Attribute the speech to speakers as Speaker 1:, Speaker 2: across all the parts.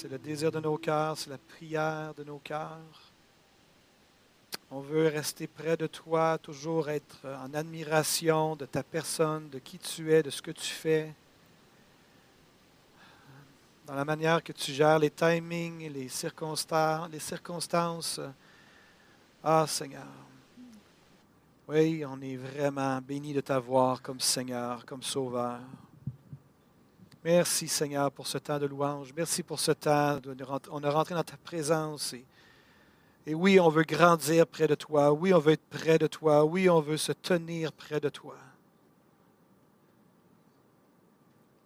Speaker 1: C'est le désir de nos cœurs, c'est la prière de nos cœurs. On veut rester près de toi, toujours être en admiration de ta personne, de qui tu es, de ce que tu fais, dans la manière que tu gères les timings, les circonstances. Ah, Seigneur. Oui, on est vraiment béni de t'avoir comme Seigneur, comme Sauveur. Merci Seigneur pour ce temps de louange. Merci pour ce temps. On est rentré dans ta présence. Et, oui, on veut grandir près de toi. Oui, on veut être près de toi. Oui, on veut se tenir près de toi.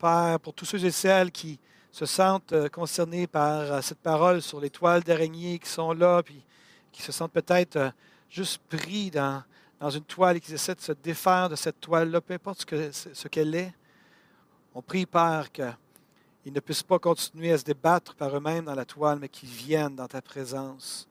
Speaker 1: Père, pour tous ceux et celles qui se sentent euh, concernés par euh, cette parole sur les toiles d'araignée qui sont là, puis qui se sentent peut-être euh, juste pris dans, dans une toile et qui essaient de se défaire de cette toile-là, peu importe ce qu'elle est. On prie, Père, qu'ils ne puissent pas continuer à se débattre par eux-mêmes dans la toile, mais qu'ils viennent dans ta présence,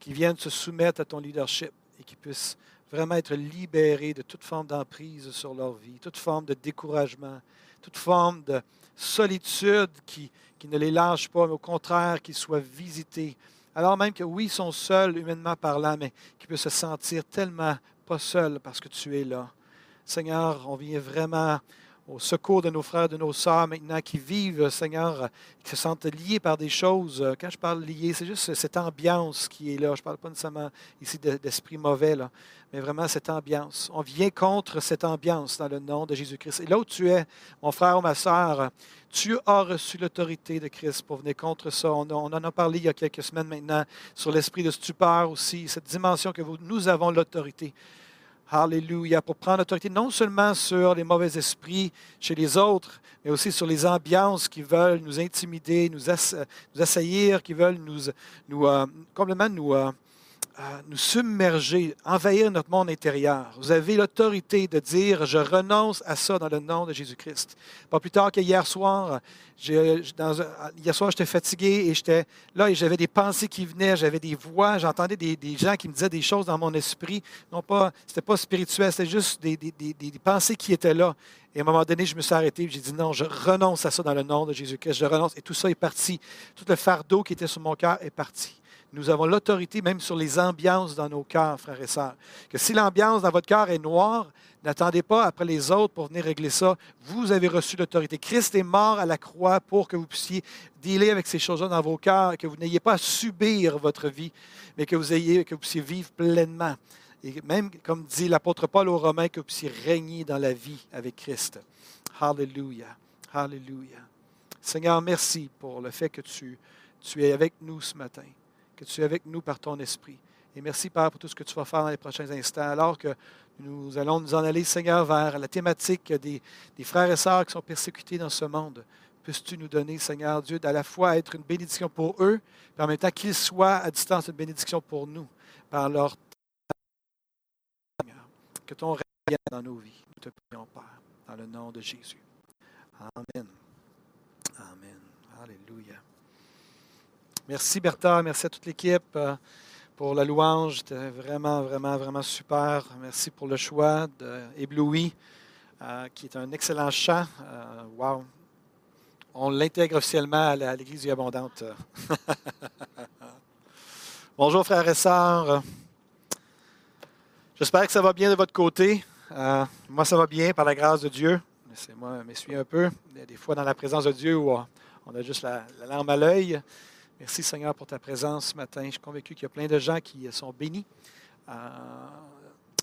Speaker 1: qu'ils viennent se soumettre à ton leadership et qu'ils puissent vraiment être libérés de toute forme d'emprise sur leur vie, toute forme de découragement, toute forme de solitude qui, qui ne les lâche pas, mais au contraire, qu'ils soient visités. Alors même que oui, ils sont seuls, humainement parlant, mais qu'ils puissent se sentir tellement pas seuls parce que tu es là. Seigneur, on vient vraiment au secours de nos frères, de nos sœurs maintenant qui vivent, Seigneur, qui se sentent liés par des choses. Quand je parle liés, c'est juste cette ambiance qui est là. Je ne parle pas nécessairement ici d'esprit mauvais, mais vraiment cette ambiance. On vient contre cette ambiance dans le nom de Jésus-Christ. Et là où tu es, mon frère ou ma sœur, tu as reçu l'autorité de Christ pour venir contre ça. On, en a parlé il y a quelques semaines maintenant sur l'esprit de stupeur aussi, cette dimension que nous avons l'autorité. Alléluia, pour prendre autorité non seulement sur les mauvais esprits chez les autres, mais aussi sur les ambiances qui veulent nous intimider, nous, assaillir, qui veulent nous, euh, nous, euh, nous submerger, envahir notre monde intérieur. Vous avez l'autorité de dire, je renonce à ça dans le nom de Jésus-Christ. Pas plus tard qu'hier soir, dans, hier soir, j'étais fatigué et j'étais là et j'avais des pensées qui venaient, j'avais des voix, j'entendais des, gens qui me disaient des choses dans mon esprit. Non pas, c'était pas spirituel, c'était juste des, des, pensées qui étaient là. Et à un moment donné, je me suis arrêté et j'ai dit non, je renonce à ça dans le nom de Jésus-Christ. Je renonce. Et tout ça est parti. Tout le fardeau qui était sur mon cœur est parti. Nous avons l'autorité même sur les ambiances dans nos cœurs, frères et sœurs. Que si l'ambiance dans votre cœur est noire, n'attendez pas après les autres pour venir régler ça. Vous avez reçu l'autorité. Christ est mort à la croix pour que vous puissiez dealer avec ces choses-là dans vos cœurs, que vous n'ayez pas à subir votre vie, mais que vous, ayez, que vous puissiez vivre pleinement. Et même, comme dit l'apôtre Paul aux Romains, que vous puissiez régner dans la vie avec Christ. Hallelujah. Hallelujah. Seigneur, merci pour le fait que tu, tu es avec nous ce matin que tu es avec nous par ton esprit. Et merci, Père, pour tout ce que tu vas faire dans les prochains instants, alors que nous allons nous en aller, Seigneur, vers la thématique des, frères et sœurs qui sont persécutés dans ce monde. Puisses-tu nous donner, Seigneur Dieu, d'à la fois être une bénédiction pour eux, mais en même temps qu'ils soient à distance une bénédiction pour nous, par leur Que ton règne vienne dans nos vies. Nous te prions, Père, dans le nom de Jésus. Amen. Amen. Alléluia. Merci Bertha, merci à toute l'équipe euh, pour la louange. C'était vraiment, vraiment, vraiment super. Merci pour le choix d'Ébloui, euh, qui est un excellent chant. Euh, wow! On l'intègre officiellement à l'Église du Abondante. Bonjour frères et sœurs. J'espère que ça va bien de votre côté. moi, ça va bien par la grâce de Dieu. Laissez-moi m'essuyer un peu. Des fois dans la présence de Dieu on a juste la, la larme à l'œil. Merci Seigneur pour ta présence ce matin. Je suis convaincu qu'il y a plein de gens qui sont bénis euh,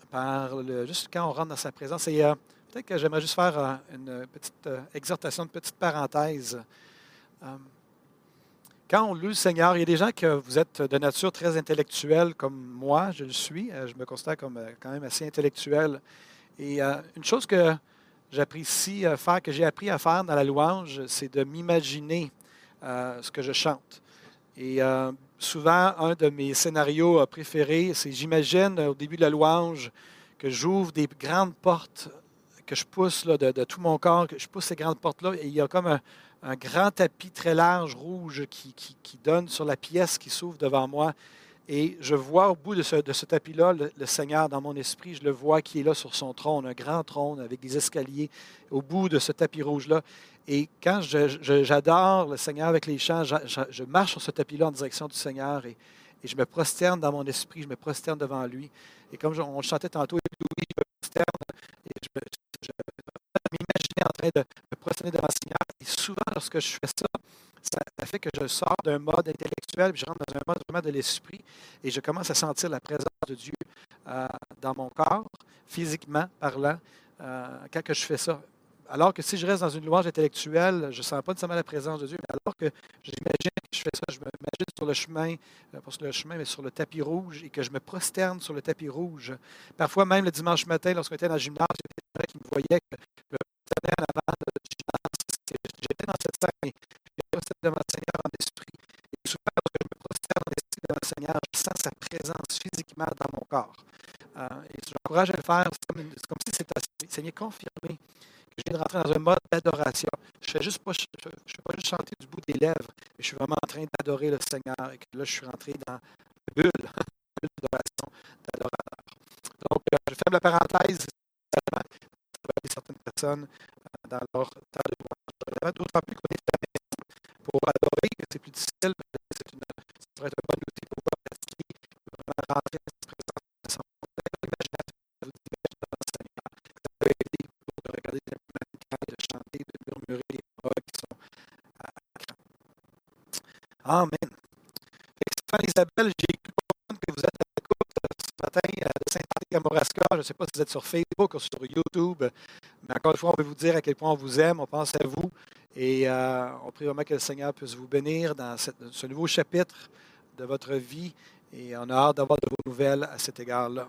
Speaker 1: par le, juste quand on rentre dans sa présence. Et euh, peut-être que j'aimerais juste faire euh, une petite exhortation, une petite parenthèse. quand on loue le Seigneur, il y a des gens que vous êtes de nature très intellectuelle comme moi, je le suis. je me considère comme quand même assez intellectuel. Et une chose que j'apprécie faire, que j'ai appris à faire dans la louange, c'est de m'imaginer ce que je chante. Et euh, souvent, un de mes scénarios préférés, c'est j'imagine au début de la louange que j'ouvre des grandes portes, que je pousse de, tout mon corps, que je pousse ces grandes portes-là, et il y a comme un, grand tapis très large, rouge, qui, qui donne sur la pièce qui s'ouvre devant moi. Et je vois au bout de ce, tapis-là le, Seigneur dans mon esprit. Je le vois qui est là sur son trône, un grand trône avec des escaliers au bout de ce tapis rouge-là. Et quand j'adore le Seigneur avec les chants, je, marche sur ce tapis-là en direction du Seigneur et, je me prosterne dans mon esprit, je me prosterne devant lui. Et comme on le chantait tantôt, Louis, je me prosterne et je, m'imagine en train de me prosterner devant le Seigneur. Et souvent, lorsque je fais ça, ça, fait que je sors d'un mode intellectuel, puis je rentre dans un mode vraiment de l'esprit, et je commence à sentir la présence de Dieu euh, dans mon corps, physiquement parlant, euh, quand que je fais ça. Alors que si je reste dans une louange intellectuelle, je ne sens pas nécessairement la présence de Dieu, mais alors que j'imagine que je fais ça, je m'imagine sur le chemin, euh, pas sur le chemin, mais sur le tapis rouge, et que je me prosterne sur le tapis rouge. Parfois, même le dimanche matin, lorsqu'on était dans le gymnase, il y a des gens qui me voyaient que je me prosternais en avant gymnase. J'étais dans cette devant le Seigneur en esprit. Et souvent, lorsque je me prosterne en esprit devant le Seigneur, je sens sa présence physiquement dans mon corps. Euh, et j'encourage à le faire. C'est comme, si c'était Seigneur confirmé je viens de rentrer dans un mode d'adoration. Je ne juste pas, juste chanter du bout des lèvres, mais je suis vraiment en train d'adorer le Seigneur. Et que là, je suis rentré dans une bulle, bulle d'adoration, d'adorateur. Donc, euh, je ferme la parenthèse. Certaines personnes euh, dans leur temps de louange. D'autant plus qu'on est pour adorer, c'est plus difficile, Je ne sais pas si vous êtes sur Facebook ou sur YouTube, mais encore une fois, on veut vous dire à quel point on vous aime, on pense à vous. Et euh, on prie vraiment que le Seigneur puisse vous bénir dans ce nouveau chapitre de votre vie. Et on a hâte d'avoir de vos nouvelles à cet égard-là.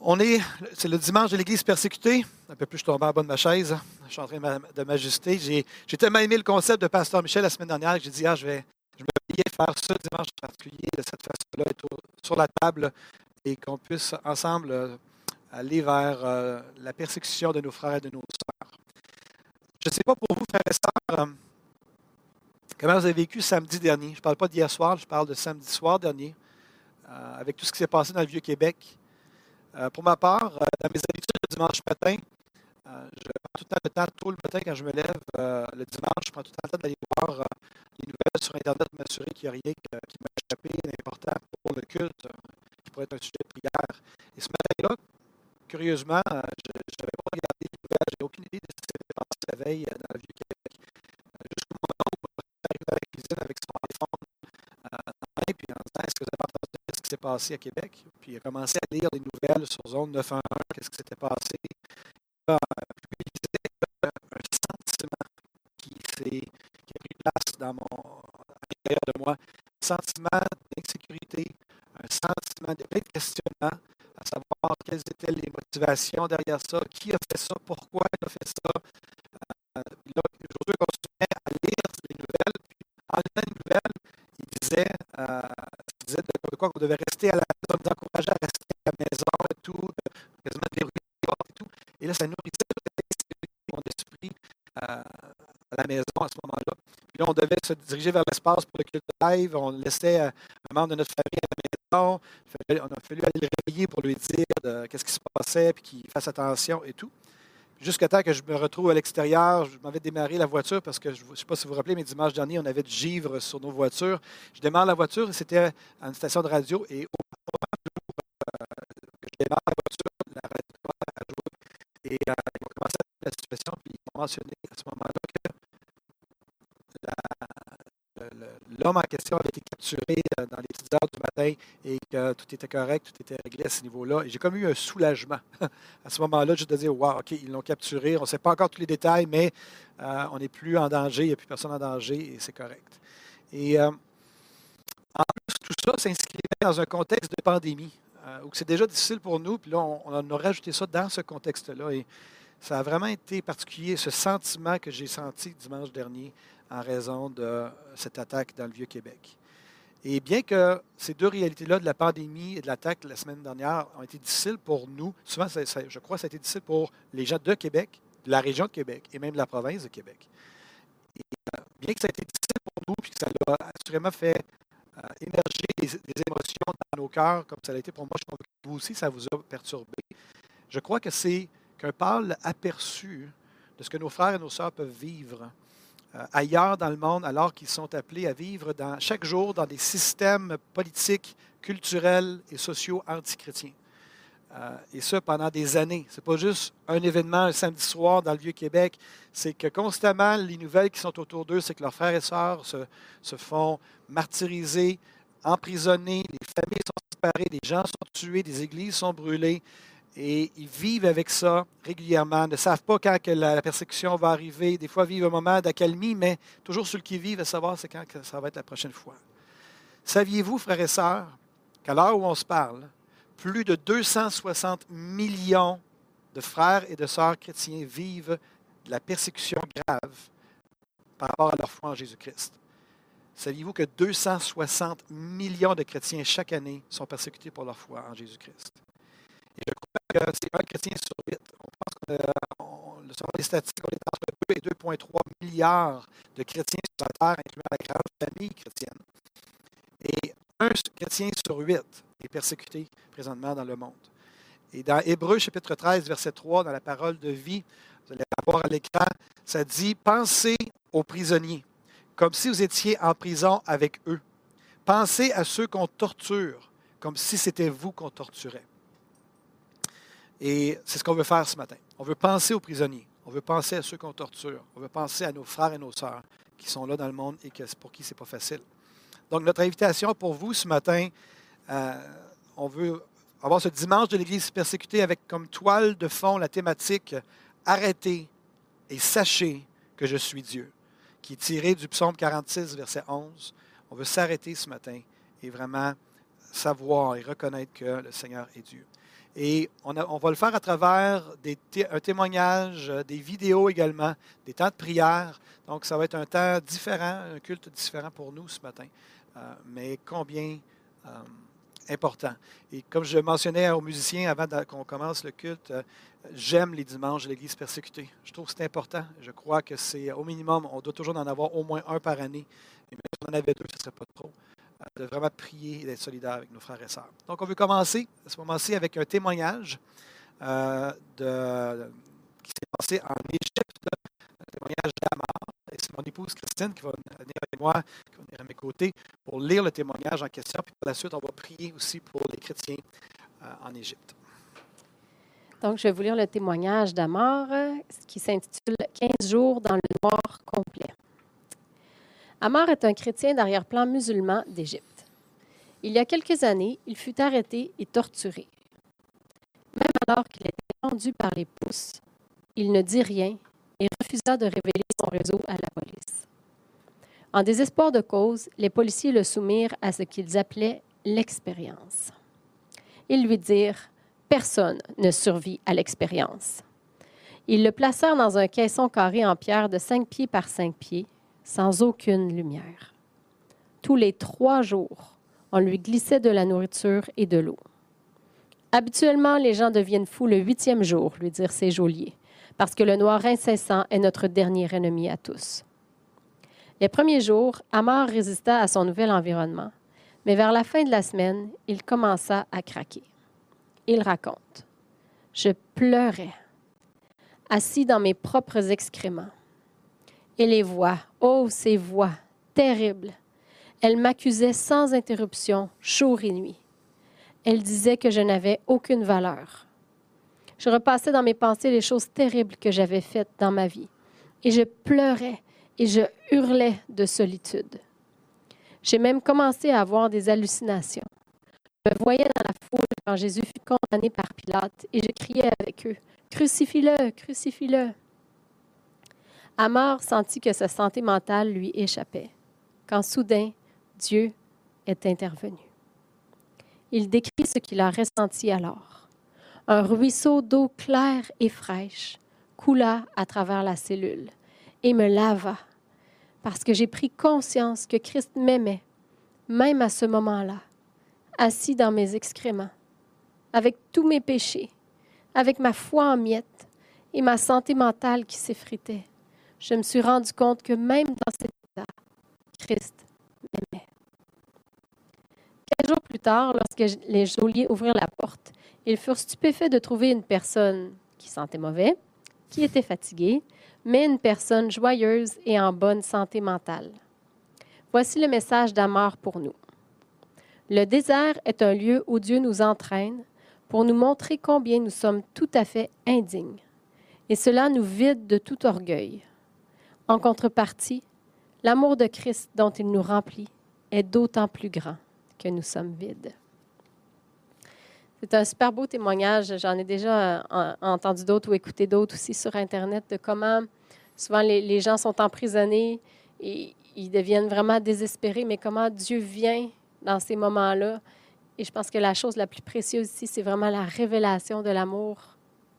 Speaker 1: On est, c'est le dimanche de l'Église persécutée. Un peu plus, je tombe en bas de ma chaise. Je suis en train de m'ajuster. J'ai, tellement aimé le concept de Pasteur Michel la semaine dernière que j'ai dit, ah, je vais, je me faire ce dimanche particulier de cette façon-là, sur la table et qu'on puisse ensemble euh, aller vers euh, la persécution de nos frères et de nos sœurs. Je ne sais pas pour vous, frères et sœurs, euh, comment vous avez vécu samedi dernier. Je ne parle pas d'hier soir, je parle de samedi soir dernier, avec tout ce qui s'est passé dans le Vieux-Québec. Pour ma part, dans mes habitudes le dimanche matin, je prends tout le temps le temps, tôt le matin quand je me lève, le dimanche, je prends tout le temps d'aller voir les nouvelles sur Internet, m'assurer qu'il n'y a rien qui m'a échappé d'important pour le culte, qui pourrait être un sujet de prière. Et ce matin-là, curieusement, je n'avais pas regardé les nouvelles, n'avais aucune idée de ce qui s'était passé la veille euh, dans le Vieux-Québec. Euh, jusqu'au moment où je arrive dans la cuisine avec son iPhone euh, puis en disant Est-ce que vous avez entendu ce qui s'est passé à Québec? Puis il a commencé à lire des nouvelles sur Zone 911, qu'est-ce qui s'était passé. Il a publié un sentiment qui, qui a pris place dans mon, à l'intérieur de moi, un sentiment d'insécurité, sentiment de plein de questionnements à savoir quelles étaient les motivations derrière ça, qui a fait ça, pourquoi il a fait ça. Euh, là, aujourd'hui, on se met à lire les nouvelles, puis en lisant les nouvelles, il disait, euh, il disait de, quoi qu'on devait rester à la maison, nous encourager à rester à la maison et tout, quasiment portes et tout. Et là, ça nourrissait mon esprit euh, à la maison à ce moment-là. Puis là, on devait se diriger vers l'espace pour le culte live. On laissait euh, un membre de notre famille à la maison. On a fallu aller le réveiller pour lui dire qu'est-ce qui se passait, puis qu'il fasse attention et tout. Jusqu'à temps que je me retrouve à l'extérieur, je m'avais démarré la voiture parce que je ne sais pas si vous vous rappelez, mais dimanche dernier, on avait du givre sur nos voitures. Je démarre la voiture et c'était à une station de radio. Et au moment où euh, je démarre la voiture, la radio a joué. Et euh, ils ont commencé à la situation, puis ils ont mentionné à ce moment-là l'homme en question avait été capturé euh, dans les petites heures du matin et que tout était correct, tout était réglé à ce niveau-là. J'ai comme eu un soulagement à ce moment-là, juste de dire, wow, OK, ils l'ont capturé. On ne sait pas encore tous les détails, mais euh, on n'est plus en danger, il n'y a plus personne en danger et c'est correct. Et euh, en plus, tout ça s'inscrivait dans un contexte de pandémie où c'est déjà difficile pour nous. Puis là, on, on a rajouté ça dans ce contexte-là. Et ça a vraiment été particulier, ce sentiment que j'ai senti dimanche dernier en raison de cette attaque dans le Vieux-Québec. Et bien que ces deux réalités-là de la pandémie et de l'attaque la semaine dernière ont été difficiles pour nous, souvent, je crois que ça a été difficile pour les gens de Québec, de la région de Québec et même de la province de Québec. Et euh, bien que ça a été difficile pour nous, puis que ça a assurément fait euh, émerger des, émotions dans nos cœurs, comme ça a été pour moi, je crois que vous aussi, ça vous a perturbé. Je crois que c'est qu'un pâle aperçu de ce que nos frères et nos sœurs peuvent vivre ailleurs dans le monde alors qu'ils sont appelés à vivre chaque jour dans des systèmes politiques, culturels et sociaux antichrétiens. Euh, et ça pendant des années. Ce n'est pas juste un événement un samedi soir dans le Vieux-Québec, c'est que constamment, les nouvelles qui sont autour d'eux, c'est que leurs frères et sœurs se, se, font martyriser, emprisonner, les familles sont séparées, des gens sont tués, des églises sont brûlées. Et ils vivent avec ça régulièrement, ne savent pas quand la persécution va arriver. Des fois, vivent un moment d'accalmie, mais toujours ceux qui vivent à savoir c'est quand que ça va être la prochaine fois. Saviez-vous, frères et sœurs, qu'à l'heure où on se parle, plus de 260 millions de frères et de sœurs chrétiens vivent de la persécution grave par rapport à leur foi en Jésus-Christ? Saviez-vous que 260 millions de chrétiens chaque année sont persécutés pour leur foi en Jésus-Christ? C'est un chrétien sur huit. On pense que, selon les statistiques, on est entre 2 et 2,3 milliards de chrétiens sur la terre, incluant la grande famille chrétienne. Et un chrétien sur huit est persécuté présentement dans le monde. Et dans Hébreu chapitre 13, verset 3, dans la parole de vie, vous allez voir à l'écran, ça dit Pensez aux prisonniers, comme si vous étiez en prison avec eux. Pensez à ceux qu'on torture, comme si c'était vous qu'on torturait. Et c'est ce qu'on veut faire ce matin. On veut penser aux prisonniers. On veut penser à ceux qu'on torture. On veut penser à nos frères et nos sœurs qui sont là dans le monde et pour qui ce n'est pas facile. Donc, notre invitation pour vous ce matin, euh, on veut avoir ce dimanche de l'Église persécutée avec comme toile de fond la thématique Arrêtez et sachez que je suis Dieu, qui est tiré du psaume 46, verset 11. On veut s'arrêter ce matin et vraiment savoir et reconnaître que le Seigneur est Dieu. Et on, va le faire à travers des un témoignage, euh, des vidéos également, des temps de prière. Donc, ça va être un temps différent, un culte différent pour nous ce matin, euh, mais combien euh, important. Et comme je mentionnais aux musiciens avant qu'on commence le culte, j'aime les dimanches de l'Église persécutée. Je trouve que c'est important. Je crois que c'est au minimum, on doit toujours en avoir au moins un par année. Et même si on en avait deux, ce ne serait pas trop de vraiment prier et d'être solidaire avec nos frères et sœurs. Donc, on veut commencer à ce moment-ci avec un témoignage euh, qui s'est passé en Égypte, un témoignage d'Amar. Et c'est mon épouse Christine qui va venir avec moi, qui va venir à mes côtés pour lire le témoignage en question. Puis par la suite, on va prier aussi pour les chrétiens euh, en Égypte.
Speaker 2: Donc, je vais vous lire le témoignage d'Amar qui s'intitule 15 jours dans le noir complet. Amar est un chrétien d'arrière-plan musulman d'Égypte. Il y a quelques années, il fut arrêté et torturé. Même alors qu'il était pendu par les pouces, il ne dit rien et refusa de révéler son réseau à la police. En désespoir de cause, les policiers le soumirent à ce qu'ils appelaient l'expérience. Ils lui dirent Personne ne survit à l'expérience. Ils le placèrent dans un caisson carré en pierre de cinq pieds par cinq pieds sans aucune lumière. Tous les trois jours, on lui glissait de la nourriture et de l'eau. Habituellement, les gens deviennent fous le huitième jour, lui dirent ses geôliers, parce que le noir incessant est notre dernier ennemi à tous. Les premiers jours, Amar résista à son nouvel environnement, mais vers la fin de la semaine, il commença à craquer. Il raconte Je pleurais, assis dans mes propres excréments. Et les voix, oh, ces voix terribles. Elles m'accusaient sans interruption, jour et nuit. Elles disaient que je n'avais aucune valeur. Je repassais dans mes pensées les choses terribles que j'avais faites dans ma vie. Et je pleurais et je hurlais de solitude. J'ai même commencé à avoir des hallucinations. Je me voyais dans la foule quand Jésus fut condamné par Pilate et je criais avec eux Crucifie-le, crucifie-le. Amar sentit que sa santé mentale lui échappait, quand soudain Dieu est intervenu. Il décrit ce qu'il a ressenti alors. Un ruisseau d'eau claire et fraîche coula à travers la cellule et me lava, parce que j'ai pris conscience que Christ m'aimait, même à ce moment-là, assis dans mes excréments, avec tous mes péchés, avec ma foi en miettes et ma santé mentale qui s'effritait, je me suis rendu compte que même dans cet état, Christ m'aimait. Quelques jours plus tard, lorsque les geôliers ouvrirent la porte, ils furent stupéfaits de trouver une personne qui sentait mauvais, qui était fatiguée, mais une personne joyeuse et en bonne santé mentale. Voici le message d'Amar pour nous. Le désert est un lieu où Dieu nous entraîne pour nous montrer combien nous sommes tout à fait indignes. Et cela nous vide de tout orgueil. En contrepartie, l'amour de Christ dont il nous remplit est d'autant plus grand que nous sommes vides. C'est un super beau témoignage. J'en ai déjà euh, entendu d'autres ou écouté d'autres aussi sur Internet de comment souvent les, gens sont emprisonnés et ils deviennent vraiment désespérés, mais comment Dieu vient dans ces moments-là. Et je pense que la chose la plus précieuse ici, c'est vraiment la révélation de l'amour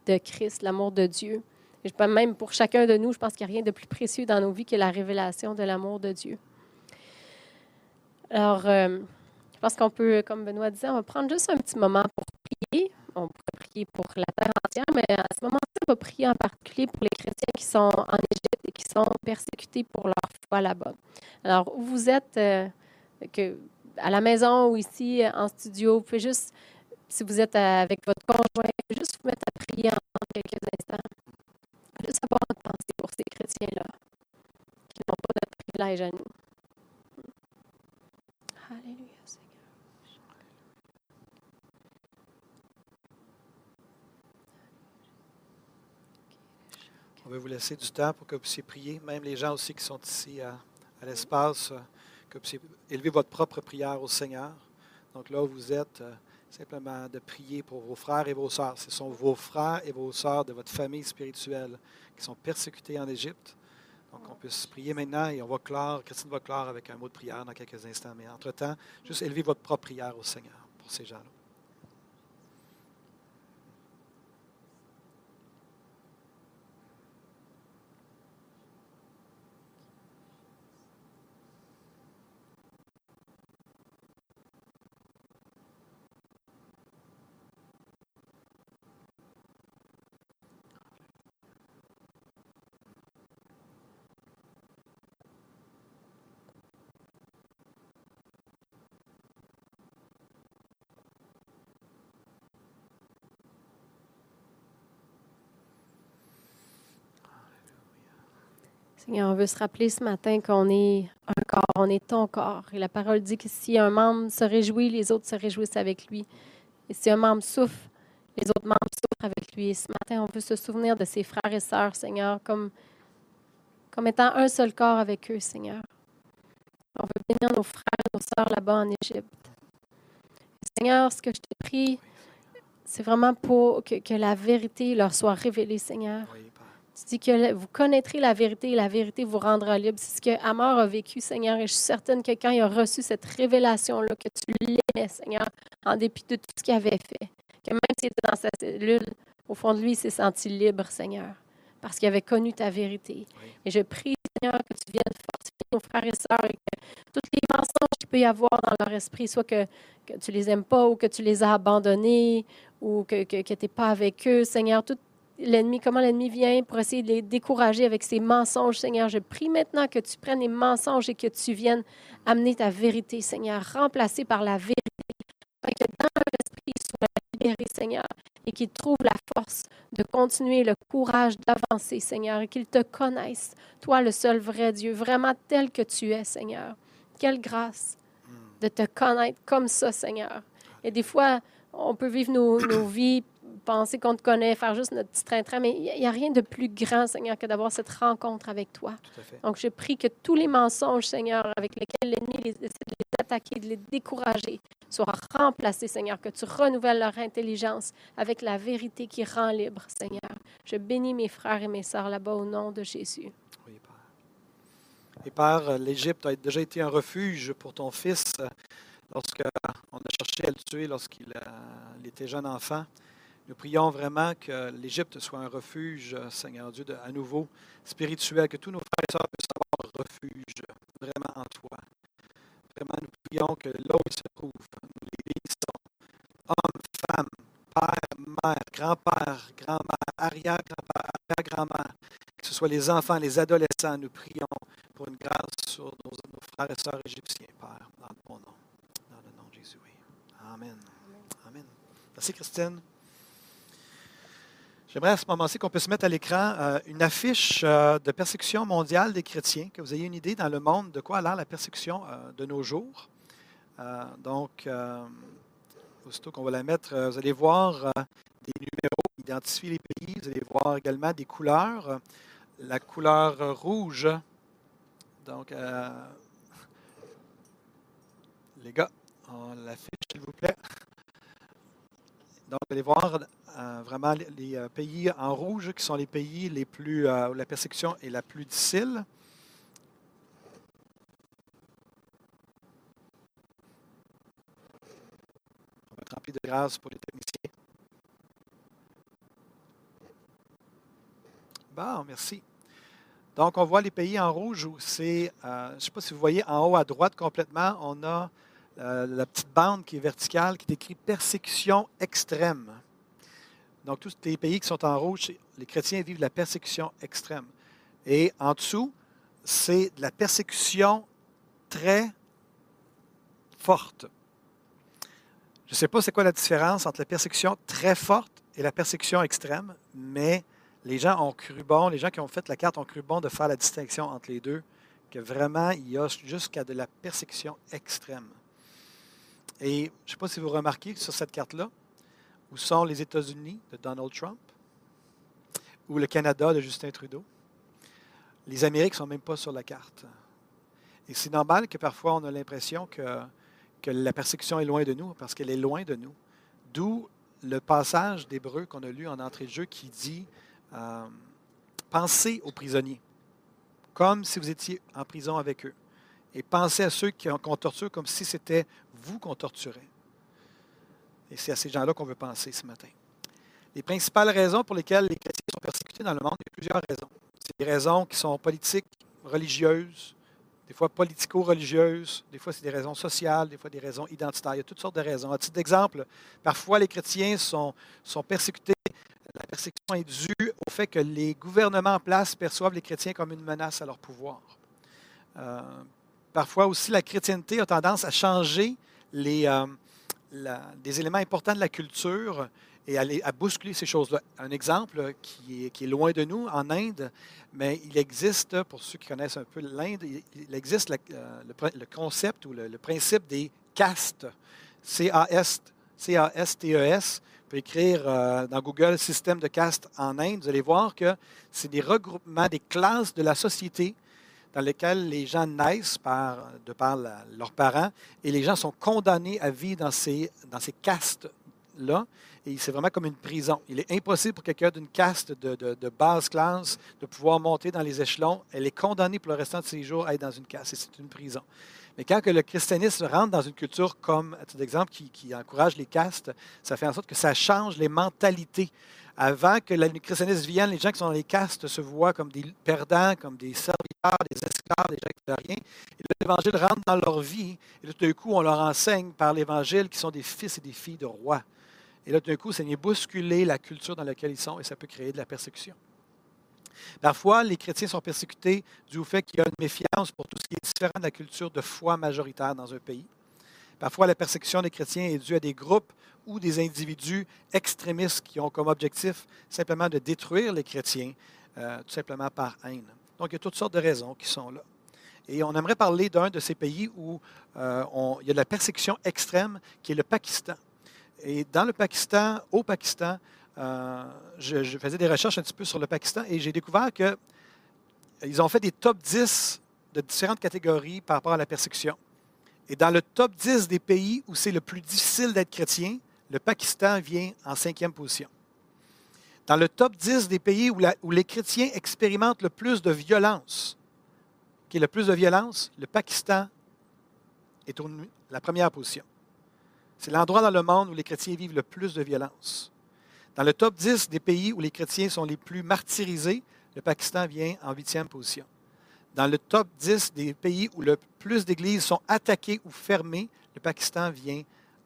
Speaker 2: de Christ, l'amour de Dieu. Je, même pour chacun de nous, je pense qu'il n'y a rien de plus précieux dans nos vies que la révélation de l'amour de Dieu. Alors, euh, pense qu'on peut, comme Benoît disait, on va prendre juste un petit moment pour prier. On pourrait prier pour la terre entière, mais à ce moment-ci, on va prier en particulier pour les chrétiens qui sont en Égypte et qui sont persécutés pour leur foi là-bas. Alors, où vous êtes, euh, à la maison ou ici en studio, vous pouvez juste, si vous êtes avec votre conjoint, juste vous mettre à prier en quelques instants. Juste avoir une pensée pour ces chrétiens-là qui n'ont pas notre privilège à nous. Alléluia.
Speaker 1: On va vous laisser du temps pour que vous puissiez prier, même les gens aussi qui sont ici à, l'espace, euh, que vous puissiez élever votre propre prière au Seigneur. Donc là où vous êtes, euh, simplement de prier pour vos frères et vos sœurs. Ce sont vos frères et vos sœurs de votre famille spirituelle qui sont persécutés en Égypte. Donc on peut se prier maintenant et on va clore, Christine va clore avec un mot de prière dans quelques instants. Mais entre-temps, juste élevez votre propre prière au Seigneur pour ces gens-là.
Speaker 2: Seigneur, on veut se rappeler ce matin qu'on est un corps, on est ton corps. Et la parole dit que si un membre se réjouit, les autres se réjouissent avec lui. Et si un membre souffre, les autres membres souffrent avec lui. Et ce matin, on veut se souvenir de ses frères et sœurs, Seigneur, comme, étant un seul corps avec eux, Seigneur. On veut bénir nos frères et nos sœurs là-bas en Égypte. Seigneur, ce que je te prie, c'est vraiment pour que, que, la vérité leur soit révélée, Seigneur. Tu que vous connaîtrez la vérité et la vérité vous rendra libre. C'est ce que Amor a vécu, Seigneur. Et je suis certaine que quand il a reçu cette révélation-là, que tu l'aimais, Seigneur, en dépit de tout ce qu'il avait fait, que même s'il était dans sa cellule, au fond de lui, il s'est senti libre, Seigneur, parce qu'il avait connu ta vérité. Et je prie, Seigneur, que tu viennes fortifier nos frères et sœurs et que tous les mensonges qu'il peut y avoir dans leur esprit, soit que, que tu les aimes pas ou que tu les as abandonnés ou que, tu n'es pas avec eux, Seigneur, tout l'ennemi, comment l'ennemi vient pour essayer de les décourager avec ses mensonges, Seigneur. Je prie maintenant que tu prennes les mensonges et que tu viennes amener ta vérité, Seigneur, remplacée par la vérité, que dans leur esprit soit libéré, Seigneur, et qu'ils trouvent la force de continuer, le courage d'avancer, Seigneur, et qu'ils te connaissent, toi le seul vrai Dieu, vraiment tel que tu es, Seigneur. Quelle grâce de te connaître comme ça, Seigneur. Et des fois, on peut vivre nos, nos vies penser qu'on te connaît, faire juste notre petit train-train, mais il n'y a, rien de plus grand, Seigneur, que d'avoir cette rencontre avec toi. Donc, je prie que tous les mensonges, Seigneur, avec lesquels l'ennemi essaie de les attaquer, de les décourager, soient remplacés, Seigneur, que tu renouvelles leur intelligence avec la vérité qui rend libre, Seigneur. Je bénis mes frères et mes sœurs là-bas au nom de Jésus. Oui,
Speaker 1: Père. Et Père, l'Égypte a déjà été un refuge pour ton fils lorsqu'on a cherché à le tuer lorsqu'il était jeune enfant. Nous prions vraiment que l'Égypte soit un refuge, Seigneur Dieu, de, à nouveau spirituel, que tous nos frères et sœurs puissent avoir refuge vraiment en toi. Vraiment, nous prions que là où ils se trouvent, nous les bénissons. Hommes, femmes, père, mère, grand-père, grand-mère, arrière-grand-père, arrière-grand-mère, que ce soit les enfants, les adolescents, nous prions pour une grâce sur nos, frères et sœurs égyptiens, Père, dans bon nom. Dans le nom de Jésus, oui. Amen. Amen. Merci, Christine. J'aimerais à ce moment-ci qu'on puisse mettre à l'écran euh, une affiche euh, de persécution mondiale des chrétiens, que vous ayez une idée dans le monde de quoi a l'air la persécution euh, de nos jours. Donc, aussitôt qu'on va la mettre, vous allez voir des numéros, identifier les pays, vous allez voir également des couleurs. La couleur rouge, donc, les gars, on l'affiche, s'il vous plaît. Donc, vous allez voir vraiment les, euh, pays en rouge qui sont les pays les plus, euh, où la persécution est la plus difficile. On va être rempli de grâce pour les techniciens. Bon, merci. Donc, on voit les pays en rouge où c'est, euh, je ne sais pas si vous voyez en haut à droite complètement, on a euh, la petite bande qui est verticale qui décrit persécution extrême. Donc, tous les pays qui sont en rouge, les chrétiens vivent la persécution extrême. Et en dessous, c'est de la persécution très forte. Je ne sais pas c'est quoi la différence entre la persécution très forte et la persécution extrême, mais les gens ont cru bon, les gens qui ont fait la carte ont cru bon de faire la distinction entre les deux, que vraiment, il y a jusqu'à de la persécution extrême. Et je ne sais pas si vous remarquez sur cette carte-là, où sont les États-Unis de Donald Trump, ou le Canada de Justin Trudeau? Les Amériques ne sont même pas sur la carte. Et c'est normal que parfois on a l'impression que, que la persécution est loin de nous, parce qu'elle est loin de nous. D'où le passage d'Hébreu qu'on a lu en entrée de jeu qui dit euh, Pensez aux prisonniers, comme si vous étiez en prison avec eux. Et pensez à ceux qu'on torture comme si c'était vous qu'on torturait. Et c'est à ces gens-là qu'on veut penser ce matin. Les principales raisons pour lesquelles les chrétiens sont persécutés dans le monde, il y a plusieurs raisons. C'est des raisons qui sont politiques, religieuses, des fois politico-religieuses, des fois c'est des raisons sociales, des fois des raisons identitaires. Il y a toutes sortes de raisons. À titre d'exemple, parfois les chrétiens sont, sont persécutés. La persécution est due au fait que les gouvernements en place perçoivent les chrétiens comme une menace à leur pouvoir. Euh, parfois aussi, la chrétienté a tendance à changer les, euh, des éléments importants de la culture et à, bousculer ces choses-là. Un exemple qui est, loin de nous, en Inde, mais il existe, pour ceux qui connaissent un peu l'Inde, il, existe euh, le, concept ou le, principe des castes, C-A-S-T-E-S. Vous pouvez écrire euh, dans Google système de castes en Inde, vous allez voir que c'est des regroupements, des classes de la société dans lesquelles les gens naissent de par leurs parents et les gens sont condamnés à vivre dans ces, dans ces castes-là. Et c'est vraiment comme une prison. Il est impossible pour quelqu'un d'une caste de, de, de, classe de pouvoir monter dans les échelons. Elle est condamnée pour le restant de ses jours à être dans une caste. C'est une prison. Mais quand le christianisme rentre dans une culture comme, à titre d'exemple, qui, encourage les castes, ça fait en sorte que ça change les mentalités. Avant que christianisme vienne, les gens qui sont dans les castes se voient comme des perdants, comme des serviteurs, des esclaves, des gens qui ne rien. Et l'Évangile rentre dans leur vie. Et là, tout d'un coup, on leur enseigne par l'Évangile qu'ils sont des fils et des filles de rois. Et là, tout d'un coup, ça vient bousculer la culture dans laquelle ils sont et ça peut créer de la persécution. Parfois, les chrétiens sont persécutés du fait qu'il y a une méfiance pour tout ce qui est différent de la culture de foi majoritaire dans un pays. Parfois, la persécution des chrétiens est due à des groupes ou des individus extrémistes qui ont comme objectif simplement de détruire les chrétiens, euh, tout simplement par haine. Donc, il y a toutes sortes de raisons qui sont là. Et on aimerait parler d'un de ces pays où euh, il y a de la persécution extrême, qui est le Pakistan. Et dans le Pakistan, au Pakistan, euh, je, je, faisais des recherches un petit peu sur le Pakistan et j'ai découvert qu'ils ont fait des top 10 de différentes catégories par rapport à la persécution. Et dans le top 10 des pays où c'est le plus difficile d'être chrétien, le Pakistan vient en cinquième position. Dans le top 10 des pays où, les chrétiens expérimentent le plus de violence, qui est le plus de violence, le Pakistan est au, la première position. C'est l'endroit dans le monde où les chrétiens vivent le plus de violence. Dans le top 10 des pays où les chrétiens sont les plus martyrisés, le Pakistan vient en huitième position. dans le top 10 des pays où le plus d'églises sont attaquées ou fermées, le Pakistan vient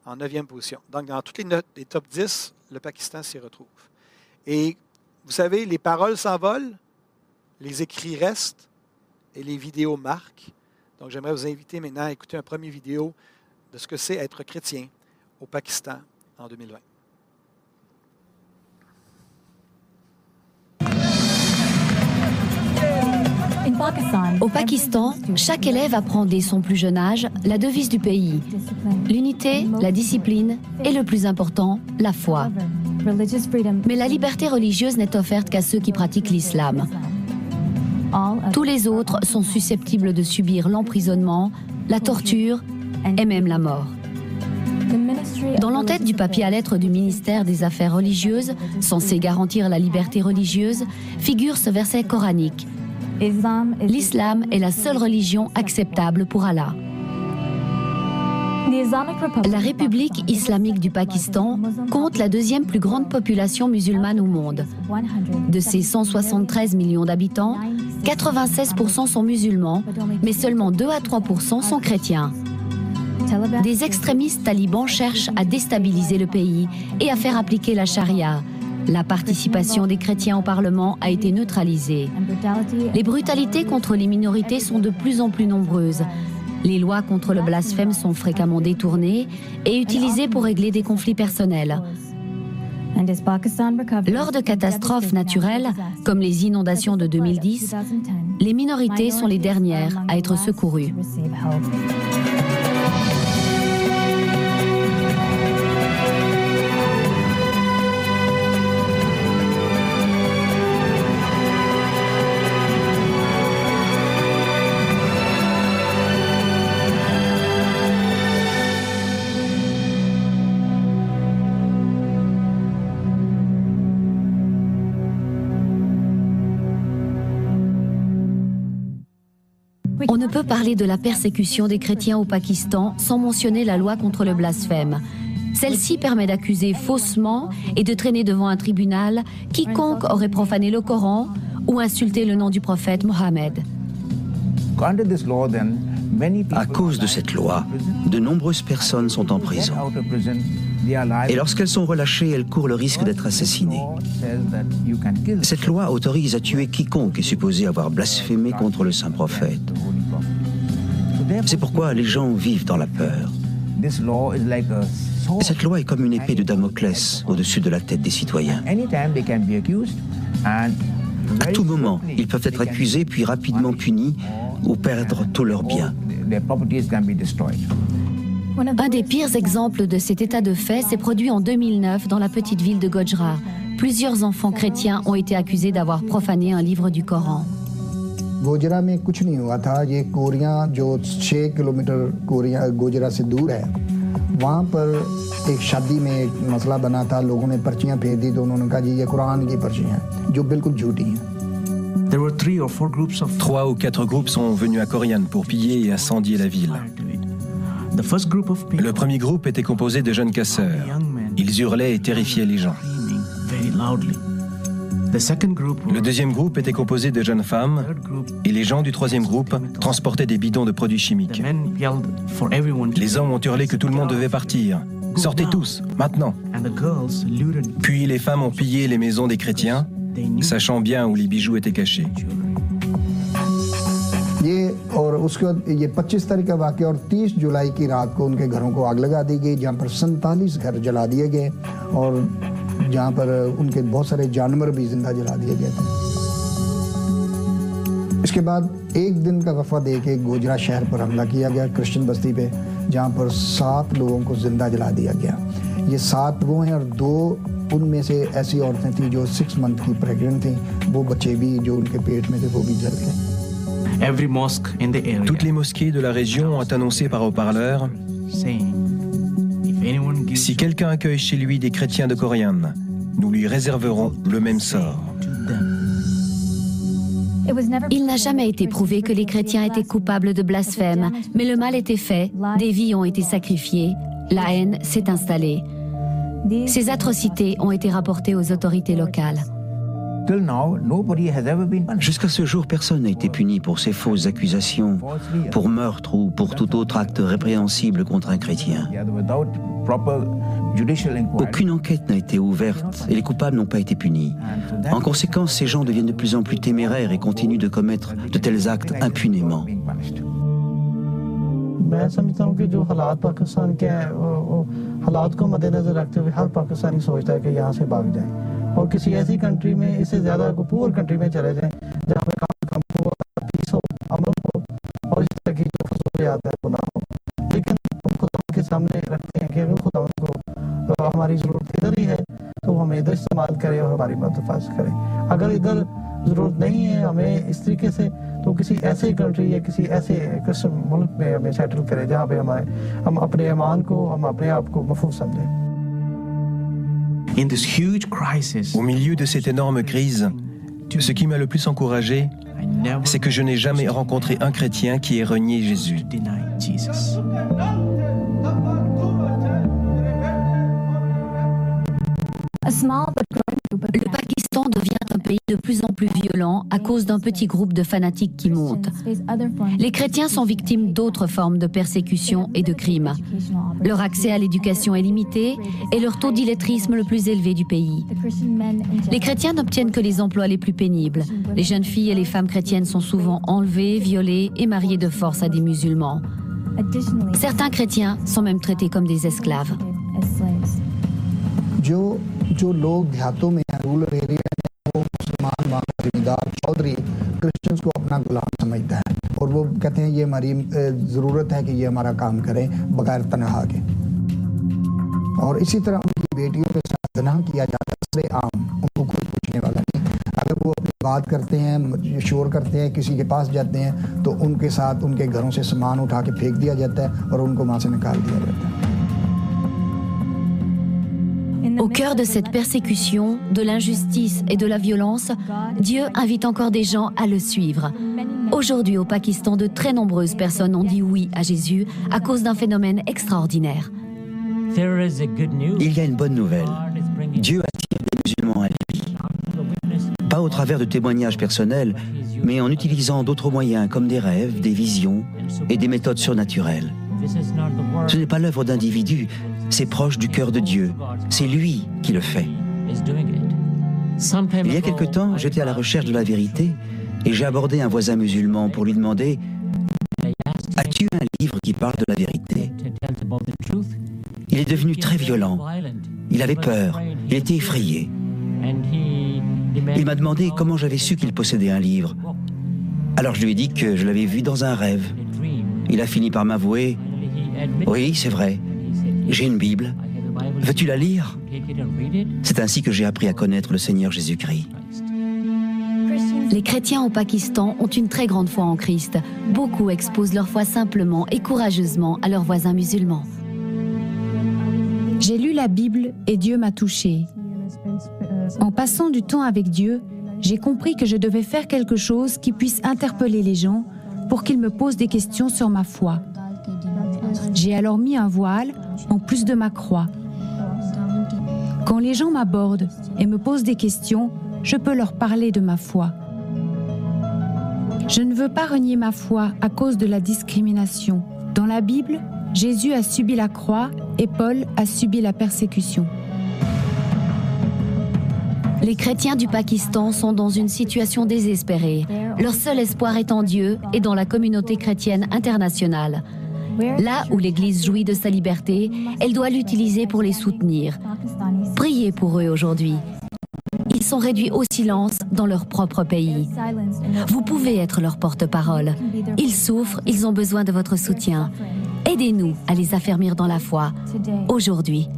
Speaker 1: en neuvième position. Donc, dans toutes les, notes, les top 10, le Pakistan s'y retrouve. Et vous savez, les paroles s'envolent, les écrits restent et les vidéos marquent. Donc, j'aimerais vous inviter maintenant à écouter un premier vidéo de ce que c'est être chrétien au Pakistan en 2020.
Speaker 3: Au Pakistan, chaque élève apprend dès son plus jeune âge la devise du pays. L'unité, la discipline et le plus important, la foi. Mais la liberté religieuse n'est offerte qu'à ceux qui pratiquent l'islam. Tous les autres sont susceptibles de subir l'emprisonnement, la torture et même la mort. Dans l'entête du papier à lettres du ministère des Affaires religieuses, censé garantir la liberté religieuse, figure ce verset coranique. L'islam est la seule religion acceptable pour Allah. La République islamique du Pakistan compte la deuxième plus grande population musulmane au monde. De ses 173 millions d'habitants, 96% sont musulmans, mais seulement 2 à 3% sont chrétiens. Des extrémistes talibans cherchent à déstabiliser le pays et à faire appliquer la charia, la participation des chrétiens au Parlement a été neutralisée. Les brutalités contre les minorités sont de plus en plus nombreuses. Les lois contre le blasphème sont fréquemment détournées et utilisées pour régler des conflits personnels. Lors de catastrophes naturelles, comme les inondations de 2010, les minorités sont les dernières à être secourues. Parler de la persécution des chrétiens au Pakistan sans mentionner la loi contre le blasphème. Celle-ci permet d'accuser faussement et de traîner devant un tribunal quiconque aurait profané le Coran ou insulté le nom du prophète Mohammed.
Speaker 4: À cause de cette loi, de nombreuses personnes sont en prison. Et lorsqu'elles sont relâchées, elles courent le risque d'être assassinées. Cette loi autorise à tuer quiconque est supposé avoir blasphémé contre le saint prophète. C'est pourquoi les gens vivent dans la peur. Cette loi est comme une épée de Damoclès au-dessus de la tête des citoyens. À tout moment, ils peuvent être accusés puis rapidement punis ou perdre tous leurs biens.
Speaker 3: Un des pires exemples de cet état de fait s'est produit en 2009 dans la petite ville de Gojra. Plusieurs enfants chrétiens ont été accusés d'avoir profané un livre du Coran.
Speaker 5: Gojra में कुछ नहीं हुआ था ये कोरिया जो छः kilometre Korea Gojra से दूर है वहाँ पर एक शादी में एक मसला बना था लोगों ने पर्चियाँ फेंक दी तो उन्होंने कहा जी ये कुरान की पर्चियाँ हैं जो बिल्कुल झूठी हैं
Speaker 6: Trois ou quatre groupes sont venus à Corian pour piller et incendier la ville. Le premier groupe était composé de jeunes casseurs. Ils hurlaient et terrifiaient les gens. Le deuxième groupe était composé de jeunes femmes et les gens du troisième groupe transportaient des bidons de produits chimiques. Les hommes ont hurlé que tout le monde devait partir. Sortez tous, maintenant. Puis les femmes ont pillé les maisons des chrétiens sachant bien où les bijoux étaient cachés.
Speaker 5: ये और उसके बाद ये 25 तारीख का वाक्य और 30 जुलाई की रात को उनके घरों को आग लगा दी गई जहाँ पर सैंतालीस घर जला दिए गए और جہاں پر ان کے بہت سارے جانور بھی زندہ جلا دیے گئے تھے۔ اس کے بعد ایک دن کا وفد دے کے گوجرا شہر پر حملہ کیا گیا کرسچن بستی پہ جہاں پر سات لوگوں کو زندہ جلا دیا گیا۔ یہ سات وہ ہیں اور دو ان میں سے ایسی عورتیں تھیں جو سکس منتھ کی پریگنٹ تھیں۔ وہ بچے بھی جو ان کے پیٹ میں تھے وہ بھی جل گئے۔
Speaker 6: Toutes les mosquées de la région ont annoncé par haut-parleur Si quelqu'un accueille chez lui des chrétiens de Corian, nous lui réserverons le même sort.
Speaker 3: Il n'a jamais été prouvé que les chrétiens étaient coupables de blasphème, mais le mal était fait, des vies ont été sacrifiées, la haine s'est installée. Ces atrocités ont été rapportées aux autorités locales.
Speaker 4: Jusqu'à ce jour, personne n'a été puni pour ces fausses accusations, pour meurtre ou pour tout autre acte répréhensible contre un chrétien. Aucune enquête n'a été ouverte et les coupables n'ont pas été punis. En conséquence, ces gens deviennent de plus en plus téméraires et continuent de commettre de tels actes impunément.
Speaker 7: मैं समझता हूँ कि जो हालात पाकिस्तान के हैं हालात को मद्देनजर रखते हुए हर पाकिस्तानी सोचता है कि यहाँ से भाग जाए اور کسی ایسی کنٹری میں اس سے زیادہ پور کنٹری میں چلے جائیں جہاں پہ کام کم ہو پیس ہو امن ہو اور اس طرح کی جو فضولیات ہے وہ نہ ہو۔ لیکن ہم خدا کے سامنے رکھتے ہیں کہ خدا کو ہماری ضرورت ادھر ہی ہے، تو ہم ادھر استعمال کریں اور ہماری متفاظ کریں اگر ادھر ضرورت نہیں ہے ہمیں اس طریقے سے، تو کسی ایسے کنٹری یا کسی ایسے قسم ملک میں ہمیں سیٹل کرے جہاں پہ ہمارے، ہم اپنے ایمان کو، ہم اپنے آپ کو محفوظ سمجھیں۔
Speaker 6: Au milieu de cette énorme crise, ce qui m'a le plus encouragé, c'est que je n'ai jamais rencontré un chrétien qui ait renié Jésus.
Speaker 3: De plus en plus violent à cause d'un petit groupe de fanatiques qui monte. Les chrétiens sont victimes d'autres formes de persécution et de crimes. Leur accès à l'éducation est limité et leur taux d'illettrisme le plus élevé du pays. Les chrétiens n'obtiennent que les emplois les plus pénibles. Les jeunes filles et les femmes chrétiennes sont souvent enlevées, violées et mariées de force à des musulmans. Certains chrétiens sont même traités comme des esclaves.
Speaker 5: مسلمان وہاں زمیندار چودھری کرسچنز کو اپنا غلام سمجھتا ہے اور وہ کہتے ہیں یہ ہماری ضرورت ہے کہ یہ ہمارا کام کریں بغیر تنہا کے۔ اور اسی طرح ان کی بیٹیوں کے ساتھ زنا کیا جاتا ہے سر عام، ان کو کوئی پوچھنے والا نہیں۔ اگر وہ اپنی بات کرتے ہیں شور کرتے ہیں، کسی کے پاس جاتے ہیں، تو ان کے ساتھ ان کے گھروں سے سامان اٹھا کے پھینک دیا جاتا ہے اور ان کو وہاں سے نکال دیا جاتا ہے۔
Speaker 3: Au cœur de cette persécution, de l'injustice et de la violence, Dieu invite encore des gens à le suivre. Aujourd'hui au Pakistan, de très nombreuses personnes ont dit oui à Jésus à cause d'un phénomène extraordinaire.
Speaker 4: Il y a une bonne nouvelle. Dieu attire des musulmans à lui. Pas au travers de témoignages personnels, mais en utilisant d'autres moyens comme des rêves, des visions et des méthodes surnaturelles. Ce n'est pas l'œuvre d'individus, c'est proche du cœur de Dieu. C'est lui qui le fait. Il y a quelque temps, j'étais à la recherche de la vérité et j'ai abordé un voisin musulman pour lui demander As-tu un livre qui parle de la vérité? Il est devenu très violent. Il avait peur. Il était effrayé. Il m'a demandé comment j'avais su qu'il possédait un livre. Alors je lui ai dit que je l'avais vu dans un rêve. Il a fini par m'avouer Oui, c'est vrai. J'ai une Bible. Veux-tu la lire? C'est ainsi que j'ai appris à connaître le Seigneur Jésus-Christ.
Speaker 3: Les chrétiens au Pakistan ont une très grande foi en Christ. Beaucoup exposent leur foi simplement et courageusement à leurs voisins musulmans.
Speaker 8: J'ai lu la Bible et Dieu m'a touché. En passant du temps avec Dieu, j'ai compris que je devais faire quelque chose qui puisse interpeller les gens pour qu'ils me posent des questions sur ma foi. J'ai alors mis un voile en plus de ma croix. Quand les gens m'abordent et me posent des questions, je peux leur parler de ma foi. Je ne veux pas renier ma foi à cause de la discrimination. Dans la Bible, Jésus a subi la croix et Paul a subi la persécution.
Speaker 3: Les chrétiens du Pakistan sont dans une situation désespérée. Leur seul espoir est en Dieu et dans la communauté chrétienne internationale. Là où l'Église jouit de sa liberté, elle doit l'utiliser pour les soutenir. Priez pour eux aujourd'hui. Ils sont réduits au silence dans leur propre pays. Vous pouvez être leur porte-parole. Ils souffrent, ils ont besoin de votre soutien. Aidez-nous à les affermir dans la foi, aujourd'hui.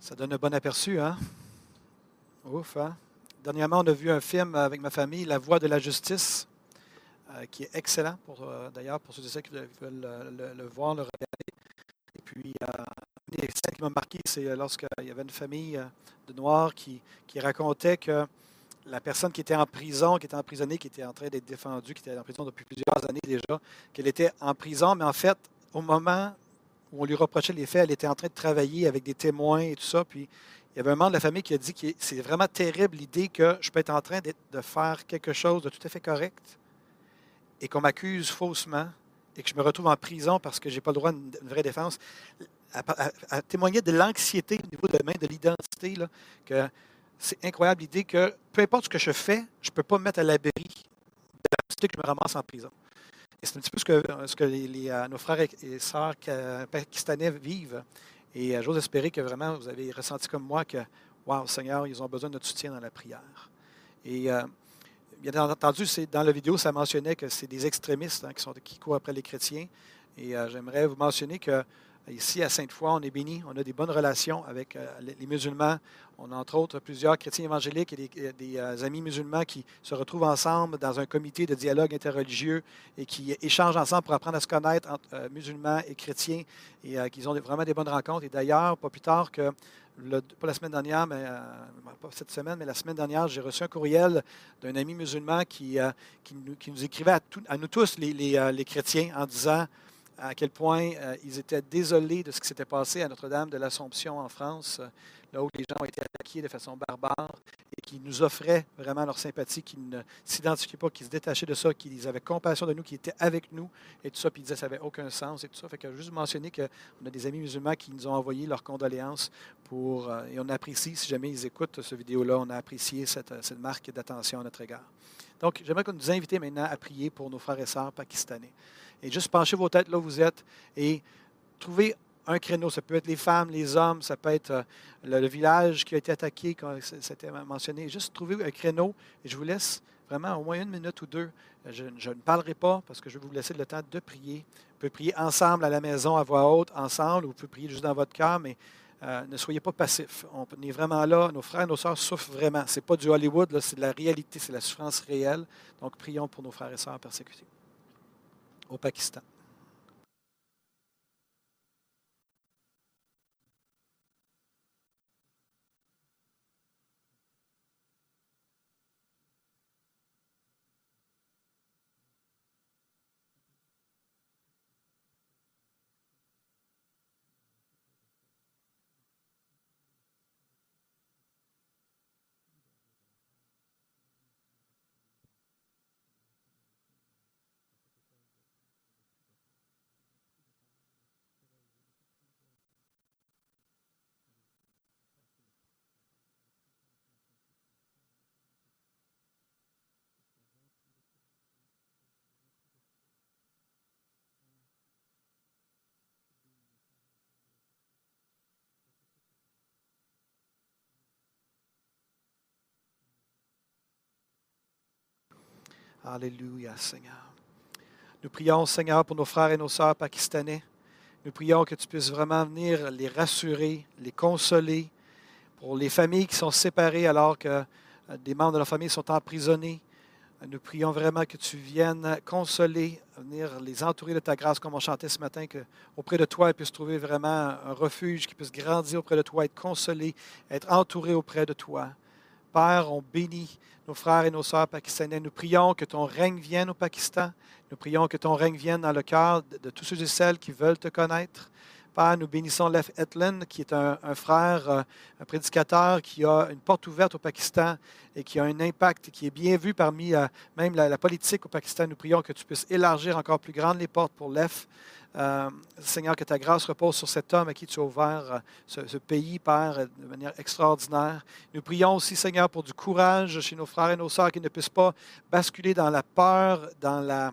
Speaker 1: Ça donne un bon aperçu, hein? Ouf, hein? Dernièrement, on a vu un film avec ma famille, La Voix de la Justice, euh, qui est excellent, pour, euh, d'ailleurs, pour ceux et celles qui veulent le, voir, le regarder. Et puis, euh, une des scènes qui m'a marqué, c'est lorsqu'il y avait une famille de Noirs qui, racontait que la personne qui était en prison, qui était emprisonnée, qui était en train d'être défendue, qui était en prison depuis plusieurs années déjà, qu'elle était en prison, mais en fait, au moment où on lui reprochait les faits. Elle était en train de travailler avec des témoins et tout ça. Il y avait un membre de la famille qui a dit que c'est vraiment terrible l'idée que je peux être en train de faire quelque chose de tout à fait correct et qu'on m'accuse faussement et que je me retrouve en prison parce que je n'ai pas le droit à une, vraie défense. À, témoigner de l'anxiété au niveau de, de l'identité, que c'est incroyable l'idée que peu importe ce que je fais, je ne peux pas me mettre à l'abri de l'anxiété que je me ramasse en prison. Et c'est un petit peu ce que, euh, nos frères et sœurs pakistanais vivent. Et euh, j'ose espérer que vraiment vous avez ressenti comme moi que, wow, Seigneur, ils ont besoin de notre soutien dans la prière. Et euh, bien entendu, dans la vidéo, ça mentionnait que c'est des extrémistes hein, qui, sont, qui courent après les chrétiens. Et j'aimerais vous mentionner que Ici, à Sainte-Foy, on est béni. On a des bonnes relations avec euh, les musulmans. On a entre autres plusieurs chrétiens évangéliques et des, euh, amis musulmans qui se retrouvent ensemble dans un comité de dialogue interreligieux et qui échangent ensemble pour apprendre à se connaître entre euh, musulmans et chrétiens et qu'ils ont vraiment des bonnes rencontres. Et d'ailleurs, pas plus tard que, pas la semaine dernière, mais pas cette semaine, mais la semaine dernière, j'ai reçu un courriel d'un ami musulman qui, qui, nous, écrivait à, nous tous, les, les chrétiens, en disant à quel point euh, ils étaient désolés de ce qui s'était passé à Notre-Dame de l'Assomption en France, euh, là où les gens ont été attaqués de façon barbare et qui nous offraient vraiment leur sympathie, qui ne s'identifiaient pas, qui se détachaient de ça, qui avaient compassion de nous, qui étaient avec nous et tout ça, puis ils disaient que ça n'avait aucun sens et tout ça. Fait que juste mentionner qu'on a des amis musulmans qui nous ont envoyé leurs condoléances pour, euh, et on apprécie, si jamais ils écoutent cette vidéo-là, on a apprécié cette, marque d'attention à notre égard. Donc, j'aimerais qu'on nous invite maintenant à prier pour nos frères et sœurs pakistanais. Et juste penchez vos têtes là où vous êtes et trouvez un créneau. Ça peut être les femmes, les hommes, ça peut être euh, le, village qui a été attaqué, comme c'était mentionné. Juste trouvez un créneau et je vous laisse vraiment au moins une minute ou deux. Je, ne parlerai pas parce que je vais vous laisser le temps de prier. Vous pouvez prier ensemble à la maison à voix haute, ensemble, ou vous pouvez prier juste dans votre cœur, mais euh, ne soyez pas passifs. On est vraiment là. Nos frères et nos sœurs souffrent vraiment. Ce n'est pas du Hollywood, c'est de la réalité, c'est la souffrance réelle. Donc, prions pour nos frères et sœurs persécutés au Pakistan. Alléluia, Seigneur. Nous prions, Seigneur, pour nos frères et nos sœurs pakistanais. Nous prions que tu puisses vraiment venir les rassurer, les consoler, pour les familles qui sont séparées alors que euh, des membres de leur famille sont emprisonnés. Nous prions vraiment que tu viennes consoler, venir les entourer de ta grâce, comme on chantait ce matin, que auprès de toi, ils puissent trouver vraiment un refuge, qu'ils puissent grandir auprès de toi, être consolés, être entourés auprès de toi. Père, on bénit nos frères et nos sœurs pakistanais. Nous prions que ton règne vienne au Pakistan. Nous prions que ton règne vienne dans le cœur de, tous ceux et celles qui veulent te connaître. Père, nous bénissons Lef Etlen, qui est un, frère, euh, un prédicateur qui a une porte ouverte au Pakistan et qui a un impact, qui est bien vu parmi euh, même la, politique au Pakistan. Nous prions que tu puisses élargir encore plus grandes les portes pour Lef. Euh, Seigneur, que ta grâce repose sur cet homme à qui tu as ouvert euh, ce, pays, Père, de manière extraordinaire. Nous prions aussi, Seigneur, pour du courage chez nos frères et nos sœurs qui ne puissent pas basculer dans la peur, dans la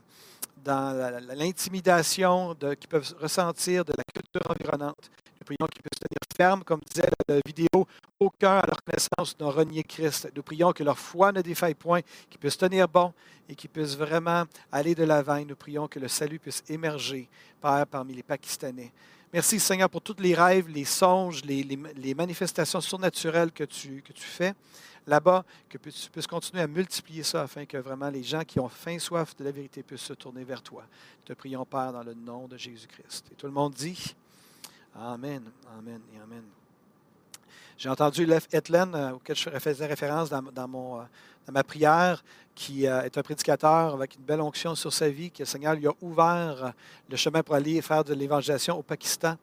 Speaker 1: dans l'intimidation qu'ils peuvent ressentir de la culture environnante. Nous prions qu'ils puissent tenir ferme, comme disait la vidéo, aucun à leur connaissance n'a renié Christ. Nous prions que leur foi ne défaille point, qu'ils puissent tenir bon et qu'ils puissent vraiment aller de l'avant. Nous prions que le salut puisse émerger, Père, parmi les Pakistanais. Merci Seigneur pour tous les rêves, les songes, les, manifestations surnaturelles que tu, que tu fais là-bas, que tu puisses continuer à multiplier ça afin que vraiment les gens qui ont faim, soif de la vérité puissent se tourner vers toi. Te prions, Père, dans le nom de Jésus-Christ. Et tout le monde dit Amen, Amen et Amen. J'ai entendu Lev Etlen, auquel je faisais référence dans, mon, dans ma prière, qui est un prédicateur avec une belle onction sur sa vie, que le Seigneur lui a ouvert le chemin pour aller faire de l'évangélisation au Pakistan.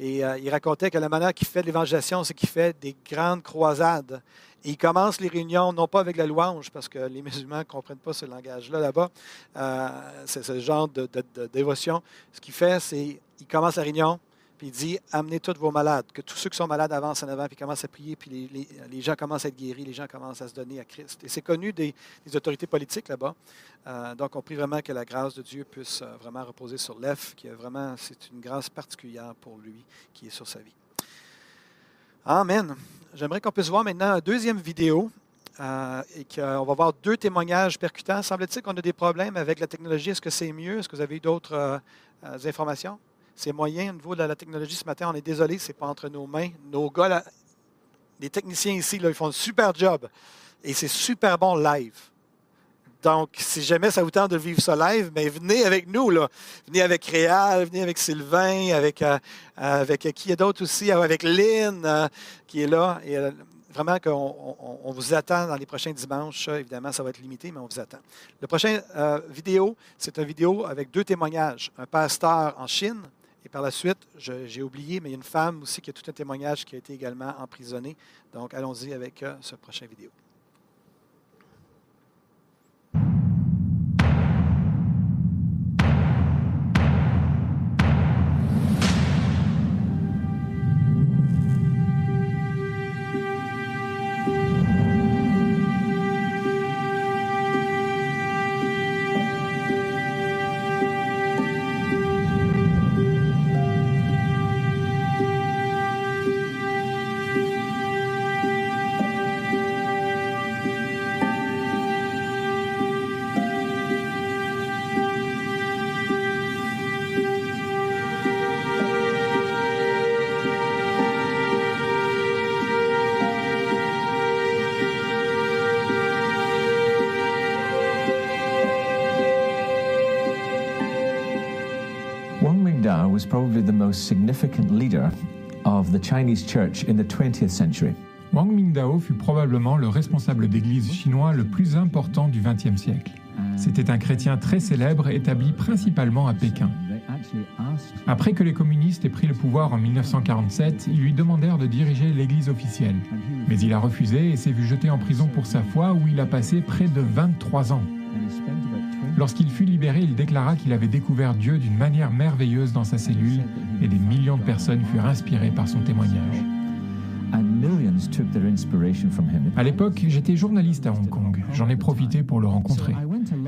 Speaker 1: Et il racontait que la manière qu'il fait de l'évangélisation, c'est qu'il fait des grandes croisades. Il commence les réunions, non pas avec la louange, parce que les musulmans ne comprennent pas ce langage-là là-bas. Euh, c'est ce genre de, dévotion. Ce qu'il fait, c'est qu'il commence la réunion, puis il dit Amenez tous vos malades, que tous ceux qui sont malades avancent en avant, puis commencent à prier, puis les, gens commencent à être guéris, les gens commencent à se donner à Christ. Et c'est connu des, autorités politiques là-bas. Euh, donc, on prie vraiment que la grâce de Dieu puisse euh, vraiment reposer sur l'EF, qui est vraiment, c'est une grâce particulière pour lui qui est sur sa vie. Amen. J'aimerais qu'on puisse voir maintenant une deuxième vidéo euh, et qu'on va voir deux témoignages percutants. Semble-t-il qu'on a des problèmes avec la technologie. Est-ce que c'est mieux? Est-ce que vous avez eu d'autres informations? C'est moyen au niveau de la technologie ce matin. On est désolé, ce n'est pas entre nos mains. Nos gars, les techniciens ici, ils font un super job. Et c'est super bon live. Donc, si jamais ça vous tente de vivre ça live, mais venez avec nous. Là. Venez avec Réal, venez avec Sylvain, avec, euh, avec qui est d'autre aussi, avec Lynn euh, qui est là. Et euh, vraiment qu'on on, vous attend dans les prochains dimanches. Évidemment, ça va être limité, mais on vous attend. Le prochain vidéo, c'est une vidéo avec deux témoignages. Un pasteur en Chine, par la suite, j'ai oublié, mais il y a une femme aussi qui a tout un témoignage qui a été également emprisonnée. Donc, allons-y avec ce prochain vidéo.
Speaker 9: Most significant leader of the Chinese church in the 20th century.
Speaker 10: Wang Mingdao fut probablement le responsable d'église chinois le plus important du XXe siècle. C'était un chrétien très célèbre établi principalement à Pékin. Après que les communistes aient pris le pouvoir en 1947, ils lui demandèrent de diriger l'église officielle. Mais il a refusé et s'est vu jeté en prison pour sa foi où il a passé près de 23 ans. Lorsqu'il fut libéré, il déclara qu'il avait découvert Dieu d'une manière merveilleuse dans sa cellule et des millions de personnes furent inspirées par son témoignage. À l'époque, j'étais journaliste à Hong Kong. J'en ai profité pour le rencontrer.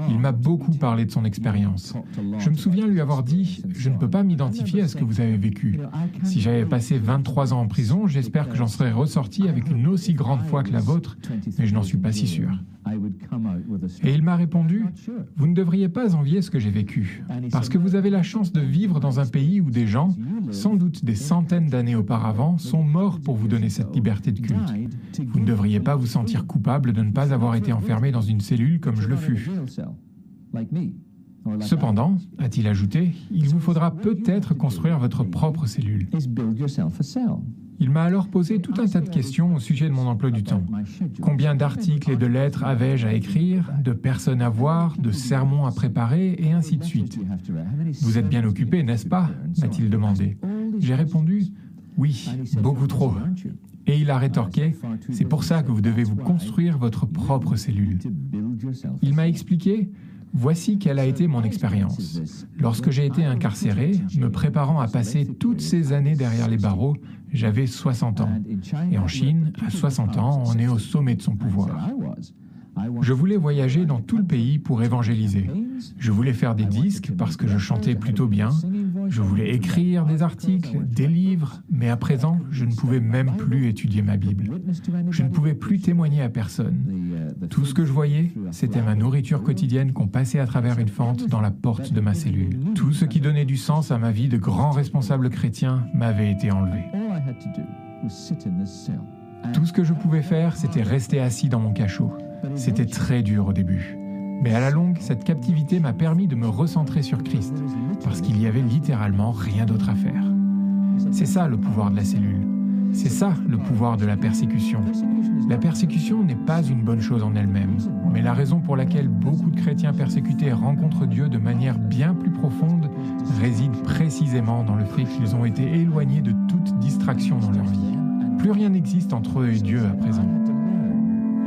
Speaker 10: Il m'a beaucoup parlé de son expérience. Je me souviens lui avoir dit Je ne peux pas m'identifier à ce que vous avez vécu. Si j'avais passé 23 ans en prison, j'espère que j'en serais ressorti avec une aussi grande foi que la vôtre, mais je n'en suis pas si sûr. Et il m'a répondu, vous ne devriez pas envier ce que j'ai vécu, parce que vous avez la chance de vivre dans un pays où des gens, sans doute des centaines d'années auparavant, sont morts pour vous donner cette liberté de culte. Vous ne devriez pas vous sentir coupable de ne pas avoir été enfermé dans une cellule comme je le fus. Cependant, a-t-il ajouté, il vous faudra peut-être construire votre propre cellule. Il m'a alors posé tout un tas de questions au sujet de mon emploi du temps. Combien d'articles et de lettres avais-je à écrire, de personnes à voir, de sermons à préparer, et ainsi de suite. Vous êtes bien occupé, n'est-ce pas m'a-t-il demandé. J'ai répondu Oui, beaucoup trop. Et il a rétorqué, c'est pour ça que vous devez vous construire votre propre cellule. Il m'a expliqué, Voici quelle a été mon expérience. Lorsque j'ai été incarcéré, me préparant à passer toutes ces années derrière les barreaux, j'avais 60 ans. Et en Chine, à 60 ans, on est au sommet de son pouvoir. Je voulais voyager dans tout le pays pour évangéliser. Je voulais faire des disques parce que je chantais plutôt bien. Je voulais écrire des articles, des livres, mais à présent, je ne pouvais même plus étudier ma Bible. Je ne pouvais plus témoigner à personne. Tout ce que je voyais, c'était ma nourriture quotidienne qu'on passait à travers une fente dans la porte de ma cellule. Tout ce qui donnait du sens à ma vie de grand responsable chrétien m'avait été enlevé. Tout ce que je pouvais faire, c'était rester assis dans mon cachot. C'était très dur au début. Mais à la longue, cette captivité m'a permis de me recentrer sur Christ, parce qu'il y avait littéralement rien d'autre à faire. C'est ça le pouvoir de la cellule. C'est ça le pouvoir de la persécution. La persécution n'est pas une bonne chose en elle-même, mais la raison pour laquelle beaucoup de chrétiens persécutés rencontrent Dieu de manière bien plus profonde réside précisément dans le fait qu'ils ont été éloignés de toute distraction dans leur vie. Plus rien n'existe entre eux et Dieu à présent.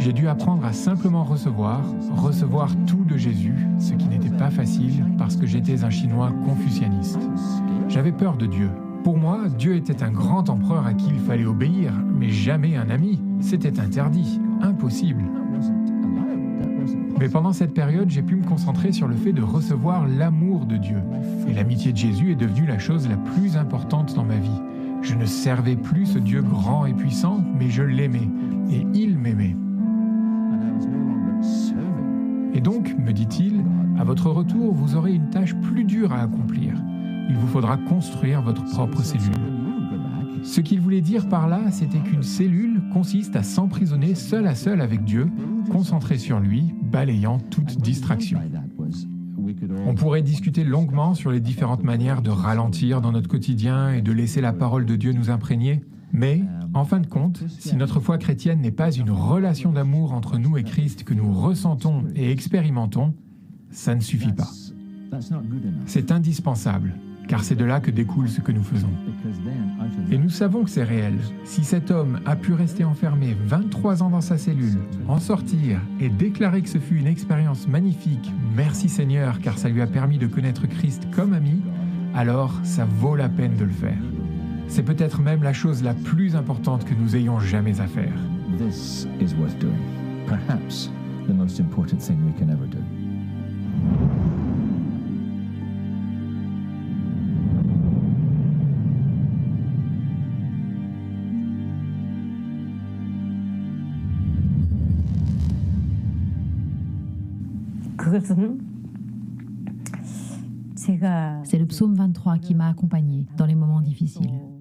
Speaker 10: J'ai dû apprendre à simplement recevoir, recevoir tout de Jésus, ce qui n'était pas facile parce que j'étais un Chinois confucianiste. J'avais peur de Dieu. Pour moi, Dieu était un grand empereur à qui il fallait obéir, mais jamais un ami. C'était interdit, impossible. Mais pendant cette période, j'ai pu me concentrer sur le fait de recevoir l'amour de Dieu. Et l'amitié de Jésus est devenue la chose la plus importante dans ma vie. Je ne servais plus ce Dieu grand et puissant, mais je l'aimais, et il m'aimait. Et donc, me dit-il, à votre retour, vous aurez une tâche plus dure à accomplir. Il vous faudra construire votre propre cellule. Ce qu'il voulait dire par là, c'était qu'une cellule consiste à s'emprisonner seul à seul avec Dieu, concentré sur lui, balayant toute distraction. On pourrait discuter longuement sur les différentes manières de ralentir dans notre quotidien et de laisser la parole de Dieu nous imprégner, mais, en fin de compte, si notre foi chrétienne n'est pas une relation d'amour entre nous et Christ que nous ressentons et expérimentons, ça ne suffit pas. C'est indispensable, car c'est de là que découle ce que nous faisons. Et nous savons que c'est réel. Si cet homme a pu rester enfermé 23 ans dans sa cellule, en sortir et déclarer que ce fut une expérience magnifique, merci Seigneur, car ça lui a permis de connaître Christ comme ami, alors ça vaut la peine de le faire. C'est peut-être même la chose la plus importante que nous ayons jamais à faire.
Speaker 9: This is worth doing. Perhaps the most important thing we can ever do.
Speaker 8: C'est le psaume 23 qui m'a accompagné dans les moments difficiles.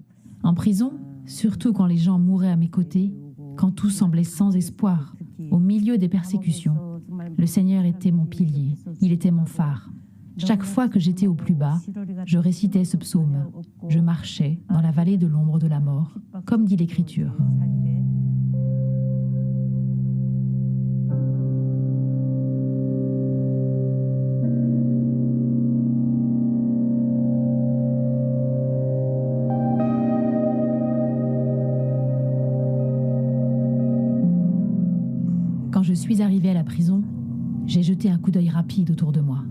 Speaker 8: En prison, surtout quand les gens mouraient à mes côtés, quand tout semblait sans espoir, au milieu des persécutions, le Seigneur était mon pilier, il était mon phare. Chaque fois que j'étais au plus bas, je récitais ce psaume. Je marchais dans la vallée de l'ombre de la mort, comme dit l'Écriture. Un coup d'œil rapide autour de moi.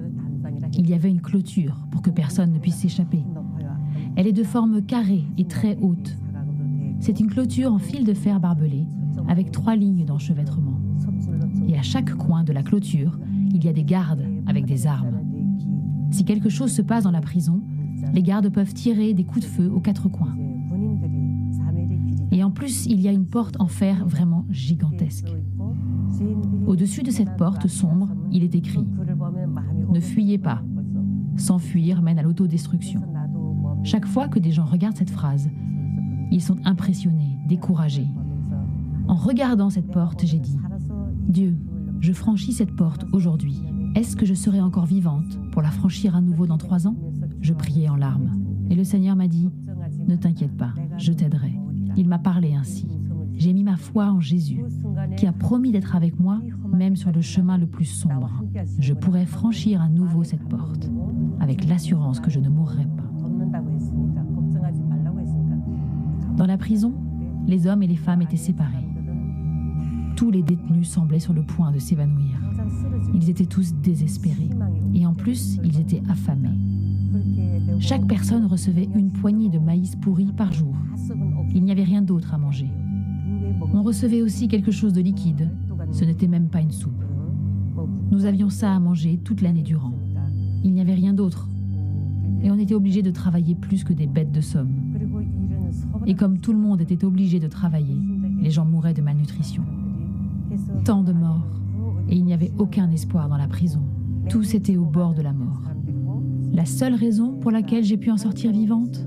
Speaker 8: Il y avait une clôture pour que personne ne puisse s'échapper. Elle est de forme carrée et très haute. C'est une clôture en fil de fer barbelé, avec trois lignes d'enchevêtrement. Et à chaque coin de la clôture, il y a des gardes avec des armes. Si quelque chose se passe dans la prison, les gardes peuvent tirer des coups de feu aux quatre coins. Et en plus, il y a une porte en fer vraiment gigantesque. Au-dessus de cette porte sombre, il est écrit ⁇ Ne fuyez pas. S'enfuir mène à l'autodestruction. Chaque fois que des gens regardent cette phrase, ils sont impressionnés, découragés. En regardant cette porte, j'ai dit ⁇ Dieu, je franchis cette porte aujourd'hui. Est-ce que je serai encore vivante pour la franchir à nouveau dans trois ans ?⁇ Je priais en larmes. Et le Seigneur m'a dit ⁇ Ne t'inquiète pas, je t'aiderai. Il m'a parlé ainsi. J'ai mis ma foi en Jésus, qui a promis d'être avec moi, même sur le chemin le plus sombre. Je pourrais franchir à nouveau cette porte, avec l'assurance que je ne mourrai pas. Dans la prison, les hommes et les femmes étaient séparés. Tous les détenus semblaient sur le point de s'évanouir. Ils étaient tous désespérés. Et en plus, ils étaient affamés. Chaque personne recevait une poignée de maïs pourri par jour. Il n'y avait rien d'autre à manger. On recevait aussi quelque chose de liquide. Ce n'était même pas une soupe. Nous avions ça à manger toute l'année durant. Il n'y avait rien d'autre. Et on était obligé de travailler plus que des bêtes de somme. Et comme tout le monde était obligé de travailler, les gens mouraient de malnutrition. Tant de morts. Et il n'y avait aucun espoir dans la prison. Tous étaient au bord de la mort. La seule raison pour laquelle j'ai pu en sortir vivante?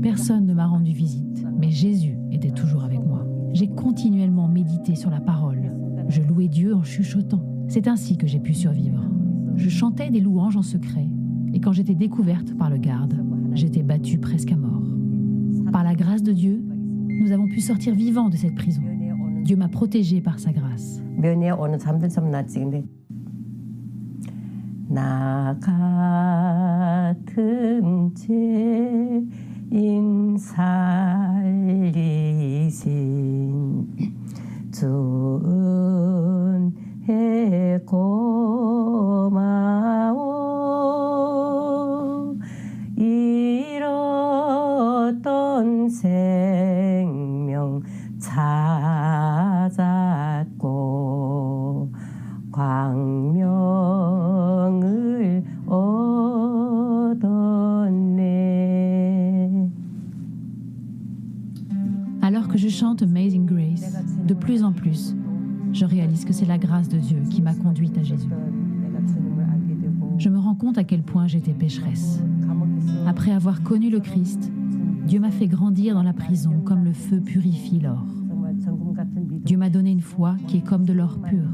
Speaker 8: Personne ne m'a rendu visite, mais Jésus était toujours avec moi. J'ai continuellement médité sur la parole. Je louais Dieu en chuchotant. C'est ainsi que j'ai pu survivre. Je chantais des louanges en secret, et quand j'étais découverte par le garde, j'étais battue presque à mort. Par la grâce de Dieu, Nous avons pu sortir vivants de cette prison. Dieu m'a protégé par sa grâce.
Speaker 11: 나 같은 죄인 살리신 주 은혜 고마워. 잃었던 생
Speaker 8: je chante Amazing Grace, de plus en plus, je réalise que c'est la grâce de Dieu qui m'a conduite à Jésus. Je me rends compte à quel point j'étais pécheresse. Après avoir connu le Christ, Dieu m'a fait grandir dans la prison comme le feu purifie l'or. Dieu m'a donné une foi qui est comme de l'or pur.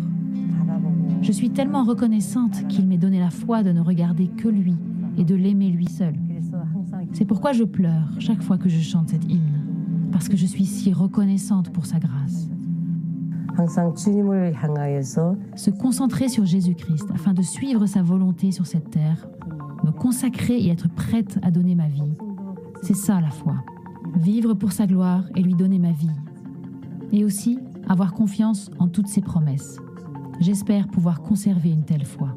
Speaker 8: Je suis tellement reconnaissante qu'il m'ait donné la foi de ne regarder que lui et de l'aimer lui seul. C'est pourquoi je pleure chaque fois que je chante cet hymne, parce que je suis si reconnaissante pour sa grâce. Se concentrer sur Jésus-Christ afin de suivre sa volonté sur cette terre, me consacrer et être prête à donner ma vie, c'est ça la foi. Vivre pour sa gloire et lui donner ma vie. Et aussi avoir confiance en toutes ses promesses. J'espère pouvoir conserver une telle foi.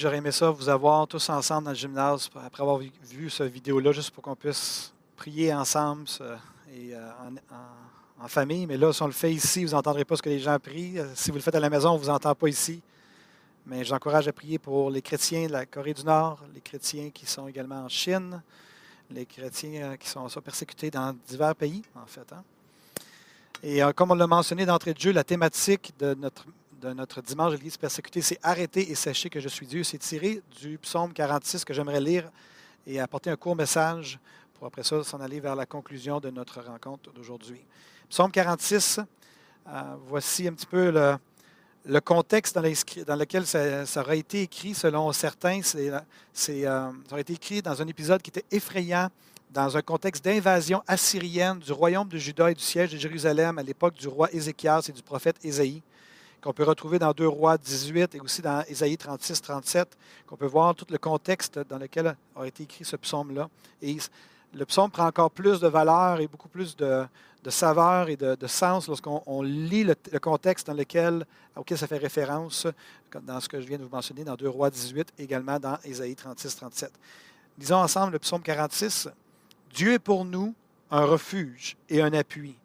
Speaker 1: J'aurais aimé ça vous avoir tous ensemble dans le gymnase après avoir vu, cette vidéo-là, juste pour qu'on puisse prier ensemble et euh, en, famille. Mais là, si on le fait ici, vous n'entendrez pas ce que les gens prient. Euh, Si vous le faites à la maison, on ne vous entend pas ici. Mais j'encourage à prier pour les chrétiens de la Corée du Nord, les chrétiens qui sont également en Chine, les chrétiens euh, qui sont persécutés dans divers pays, en fait. hein. Et comme on l'a mentionné d'entrée de jeu, la thématique de notre, de notre dimanche de l'Église persécutée, c'est Arrêtez et sachez que je suis Dieu. C'est tiré du psaume 46 que j'aimerais lire et apporter un court message pour après ça s'en aller vers la conclusion de notre rencontre d'aujourd'hui. Psaume 46, euh, voici un petit peu le, contexte dans, lequel ça, ça aurait été écrit selon certains. C'est, euh, ça aurait été écrit dans un épisode qui était effrayant dans un contexte d'invasion assyrienne du royaume de Juda et du siège de Jérusalem à l'époque du roi Ézéchias et du prophète Ésaïe, qu'on peut retrouver dans 2 Rois 18 et aussi dans Ésaïe 36-37, qu'on peut voir tout le contexte dans lequel a été écrit ce psaume-là. Et le psaume prend encore plus de valeur et beaucoup plus de, saveur et de, sens lorsqu'on on lit le, contexte dans lequel, auquel ça fait référence, dans ce que je viens de vous mentionner dans 2 Rois 18, également dans Ésaïe 36-37. Lisons ensemble le psaume 46. Dieu est pour nous un refuge et un appui,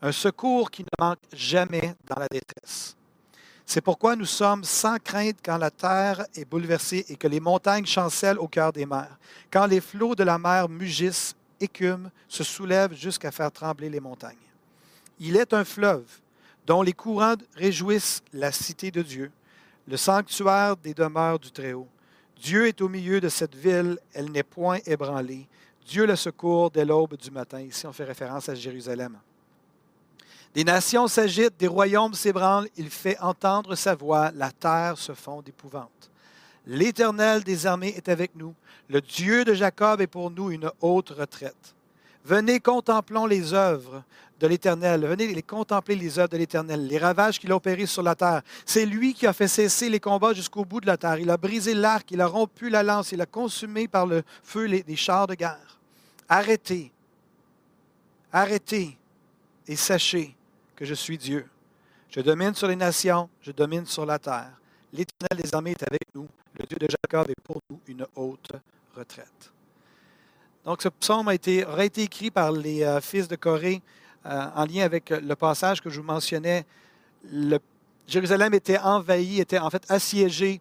Speaker 1: un secours qui ne manque jamais dans la détresse. C'est pourquoi nous sommes sans crainte quand la terre est bouleversée et que les montagnes chancellent au cœur des mers, quand les flots de la mer mugissent, écument, se soulèvent jusqu'à faire trembler les montagnes. Il est un fleuve dont les courants réjouissent la cité de Dieu, le sanctuaire des demeures du Très-Haut. Dieu est au milieu de cette ville, elle n'est point ébranlée. Dieu le secourt dès l'aube du matin. Ici, on fait référence à Jérusalem. Des nations s'agitent, des royaumes s'ébranlent, il fait entendre sa voix, la terre se fond d'épouvante. L'Éternel des armées est avec nous, le Dieu de Jacob est pour nous une haute retraite. Venez, contemplons les œuvres de l'Éternel. Venez les contempler les œuvres de l'Éternel, les ravages qu'il a opérés sur la terre. C'est lui qui a fait cesser les combats jusqu'au bout de la terre. Il a brisé l'arc, il a rompu la lance, il a consumé par le feu les, les chars de guerre. Arrêtez, arrêtez et sachez que je suis Dieu. Je domine sur les nations, je domine sur la terre. L'Éternel des armées est avec nous. Le Dieu de Jacob est pour nous une haute retraite. Donc, ce psaume a été, aurait été écrit par les euh, fils de Corée euh, en lien avec le passage que je vous mentionnais. Le, Jérusalem était envahi, était en fait assiégé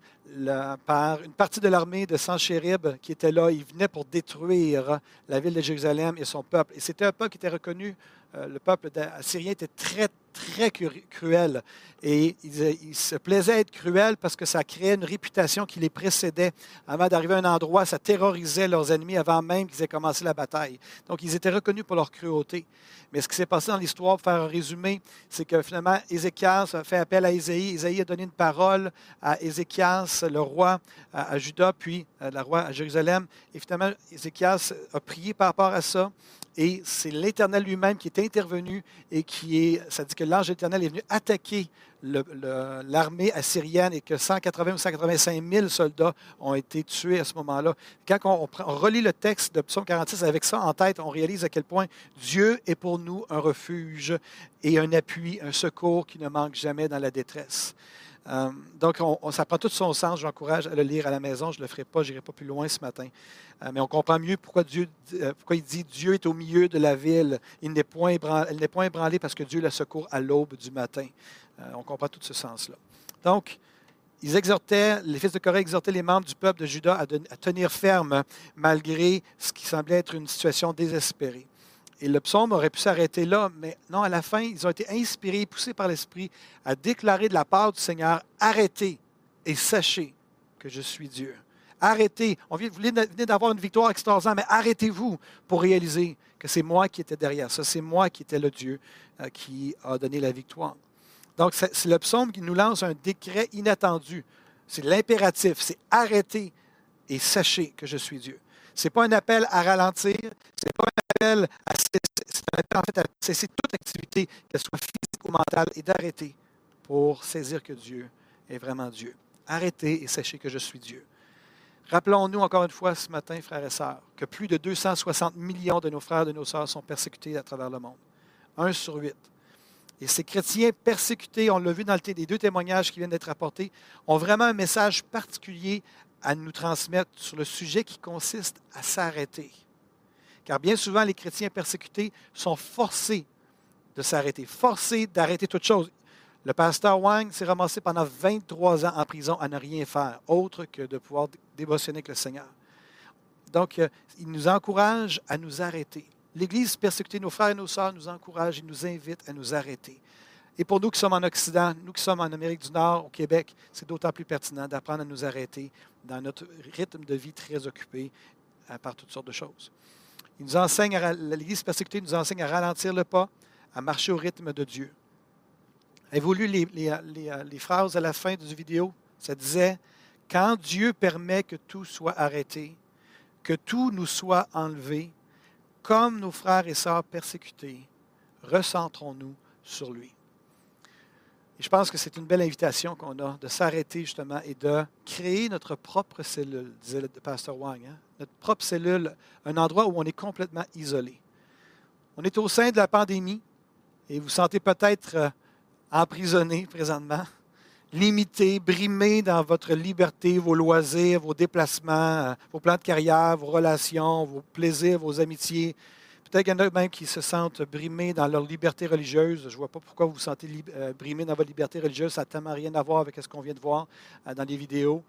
Speaker 1: par une partie de l'armée de Sanchérib qui était là. Il venait pour détruire la ville de Jérusalem et son peuple. Et c'était un peuple qui était reconnu, le peuple assyrien était très, très cruel. Et il, se plaisait à être cruel parce que ça créait une réputation qui les précédait. Avant d'arriver à un endroit, ça terrorisait leurs ennemis avant même qu'ils aient commencé la bataille. Donc, ils étaient reconnus pour leur cruauté. Mais ce qui s'est passé dans l'histoire, pour faire un résumé, c'est que finalement, Ézéchias a fait appel à Isaïe. Isaïe a donné une parole à Ézéchias, le roi à, Juda, puis euh, le roi à Jérusalem. Et finalement, Ézéchias a prié par rapport à ça. Et c'est l'Éternel lui-même qui est intervenu et qui est, ça dit que l'ange éternel est venu attaquer l'armée assyrienne et que 180 ou 185 000 soldats ont été tués à ce moment-là. Quand on, relit le texte de Psaume 46 avec ça en tête, on réalise à quel point Dieu est pour nous un refuge et un appui, un secours qui ne manque jamais dans la détresse. Euh, donc, on, ça prend tout son sens. J'encourage à le lire à la maison. Je ne le ferai pas, je n'irai pas plus loin ce matin. Euh, mais on comprend mieux pourquoi, Dieu, euh, pourquoi il dit Dieu est au milieu de la ville. Il n'est point, ébranlé, parce que Dieu le secourt à l'aube du matin. on comprend tout ce sens-là. Donc, les fils de Corée exhortaient les membres du peuple de Juda à tenir ferme malgré ce qui semblait être une situation désespérée. Et le psaume aurait pu s'arrêter là, mais non, à la fin, ils ont été inspirés, poussés par l'Esprit à déclarer de la part du Seigneur, arrêtez et sachez que je suis Dieu. Arrêtez. On vient, vous venez d'avoir une victoire extraordinaire, mais arrêtez-vous pour réaliser que c'est moi qui étais derrière ça. C'est moi qui étais le Dieu euh, qui a donné la victoire. Donc, c'est le psaume qui nous lance un décret inattendu. C'est l'impératif. C'est arrêtez et sachez que je suis Dieu. Ce n'est pas un appel à ralentir, ce n'est pas un appel à cesser, toute activité, qu'elle soit physique ou mentale, et d'arrêter pour saisir que Dieu est vraiment Dieu. Arrêtez et sachez que je suis Dieu. Rappelons-nous encore une fois ce matin, frères et sœurs, que plus de 260 millions de nos frères et de nos sœurs sont persécutés à travers le monde. Un sur huit. Et ces chrétiens persécutés, on l'a vu dans les deux témoignages qui viennent d'être apportés, ont vraiment un message particulier à nous transmettre sur le sujet qui consiste à s'arrêter. Car bien souvent, les chrétiens persécutés sont forcés de s'arrêter, forcés d'arrêter toute chose. Le pasteur Wang s'est ramassé pendant 23 ans en prison à ne rien faire, autre que de pouvoir dévotionner avec le Seigneur. Donc, euh, il nous encourage à nous arrêter. L'Église persécutée, nos frères et nos sœurs nous encouragent et nous invitent à nous arrêter. Et pour nous qui sommes en Occident, nous qui sommes en Amérique du Nord, au Québec, c'est d'autant plus pertinent d'apprendre à nous arrêter dans notre rythme de vie très occupé par toutes sortes de choses. Il nous enseigne, l'Église persécutée nous enseigne à ralentir le pas, à marcher au rythme de Dieu. Avez-vous lu les, les, phrases à la fin du vidéo? Ça disait, quand Dieu permet que tout soit arrêté, que tout nous soit enlevé, comme nos frères et sœurs persécutés, recentrons-nous sur lui. Et je pense que c'est une belle invitation qu'on a de s'arrêter justement et de créer notre propre cellule, disait le pasteur Wang, hein. notre propre cellule, un endroit où on est complètement isolé. On est au sein de la pandémie et vous sentez peut-être euh, emprisonné présentement, limité, brimé dans votre liberté, vos loisirs, vos déplacements, euh, vos plans de carrière, vos relations, vos plaisirs, vos amitiés, Peut-être qu'il y en même qui se sentent brimés dans leur liberté religieuse. Je ne vois pas pourquoi vous vous sentez euh, brimés dans votre liberté religieuse. Ça n'a tellement rien à voir avec ce qu'on vient de voir euh, dans les vidéos.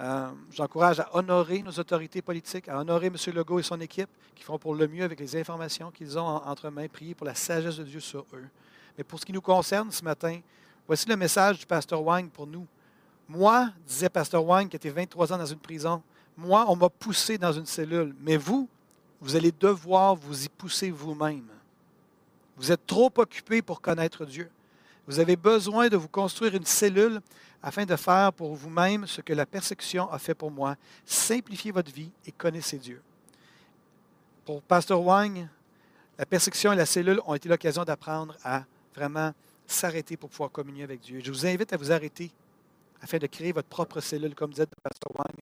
Speaker 1: Euh, j'encourage à honorer nos autorités politiques, à honorer M. Legault et son équipe qui font pour le mieux avec les informations qu'ils ont entre mains, prier pour la sagesse de Dieu sur eux. Mais pour ce qui nous concerne ce matin, voici le message du pasteur Wang pour nous. Moi, disait pasteur Wang, qui était 23 ans dans une prison, moi, on m'a poussé dans une cellule. Mais vous, vous allez devoir vous y pousser vous-même. Vous êtes trop occupé pour connaître Dieu. Vous avez besoin de vous construire une cellule afin de faire pour vous-même ce que la persécution a fait pour moi. Simplifiez votre vie et connaissez Dieu. Pour Pasteur Wang, la persécution et la cellule ont été l'occasion d'apprendre à vraiment s'arrêter pour pouvoir communier avec Dieu. Je vous invite à vous arrêter afin de créer votre propre cellule, comme disait Pasteur Wang.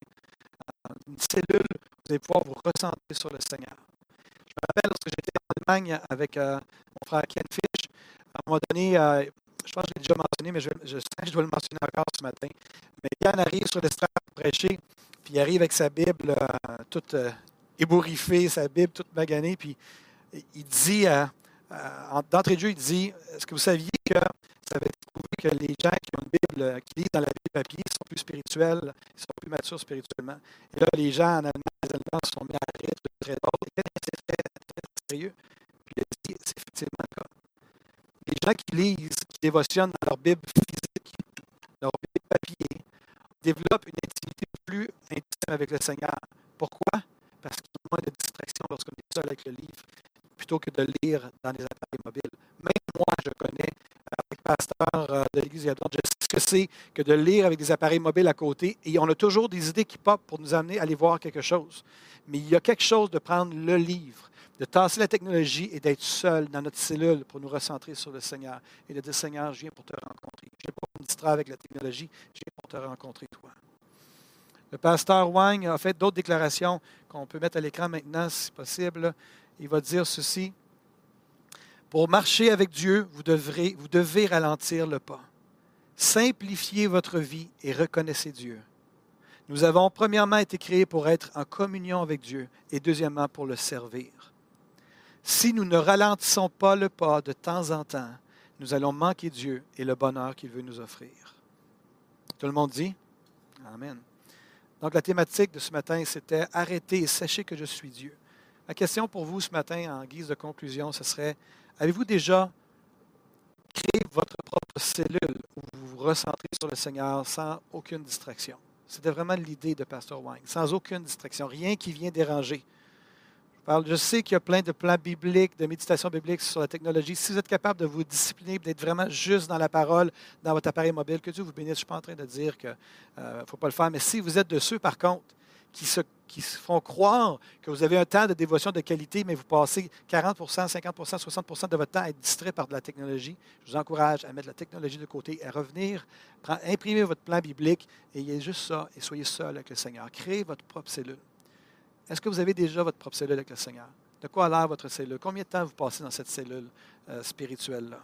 Speaker 1: Une cellule vous allez pouvoir vous recentrer sur le Seigneur. Je me rappelle lorsque j'étais en Allemagne avec euh, mon frère Ken Fish, à un moment donné, euh, je pense que je l'ai déjà mentionné, mais je, je je dois le mentionner encore ce matin. Mais Yann arrive sur l'estrade pour prêcher, puis il arrive avec sa Bible euh, toute ébouriffée, sa Bible toute maganée, puis il dit, d'entrée de jeu, il dit Est-ce que vous saviez que ça avait que les gens qui ont une Bible, qui lisent dans la Bible papier, sont plus spirituels, ils sont plus matures spirituellement Et là, les gens en Allemagne, sont mis à rire, très drôle, très, sérieux. Puis C'est effectivement le. Les gens qui lisent, qui dévotionnent dans leur Bible physique, leur Bible papier, développent une intimité plus intime avec le Seigneur. Pourquoi? Parce qu'ils ont moins de distractions lorsqu'on est seul avec le livre, plutôt que de lire dans les appareils mobiles. Même moi, je connais, avec le pasteur euh, de l'Église Yadon, je sais ce que de lire avec des appareils mobiles à côté, et on a toujours des idées qui popent pour nous amener à aller voir quelque chose. Mais il y a quelque chose de prendre le livre, de tasser la technologie et d'être seul dans notre cellule pour nous recentrer sur le Seigneur et de dire Seigneur, je viens pour te rencontrer. Je viens pas pour me distraire avec la technologie, je viens pour te rencontrer toi. Le pasteur Wang a fait d'autres déclarations qu'on peut mettre à l'écran maintenant, si possible. Il va dire ceci. Pour marcher avec Dieu, vous, devrez, vous devez ralentir le pas. Simplifiez votre vie et reconnaissez Dieu. Nous avons premièrement été créés pour être en communion avec Dieu et deuxièmement pour le servir. Si nous ne ralentissons pas le pas de temps en temps, nous allons manquer Dieu et le bonheur qu'il veut nous offrir. Tout le monde dit? Amen. Donc la thématique de ce matin, c'était Arrêtez et sachez que je suis Dieu. Ma question pour vous ce matin, en guise de conclusion, ce serait Avez-vous déjà créé votre cellule où vous vous recentrez sur le Seigneur sans aucune distraction C'était vraiment l'idée de Pasteur Wang, sans aucune distraction, rien qui vient déranger. Je sais qu'il y a plein de plans bibliques, de méditation biblique sur la technologie. Si vous êtes capable de vous discipliner, d'être vraiment juste dans la parole, dans votre appareil mobile, que Dieu vous bénisse. Je ne suis pas en train de dire qu'il ne euh, faut pas le faire. Mais si vous êtes de ceux, par contre, qui se, qui font croire que vous avez un temps de dévotion de qualité, mais vous passez 40% 50% 60% de votre temps à être distrait par de la technologie, je vous encourage à mettre la technologie de côté, à revenir, imprimer votre plan biblique, et ayez juste ça, et soyez seul avec le Seigneur. Créez votre propre cellule. Est-ce que vous avez déjà votre propre cellule avec le Seigneur? De quoi a l'air votre cellule? Combien de temps vous passez dans cette cellule euh, spirituelle-là?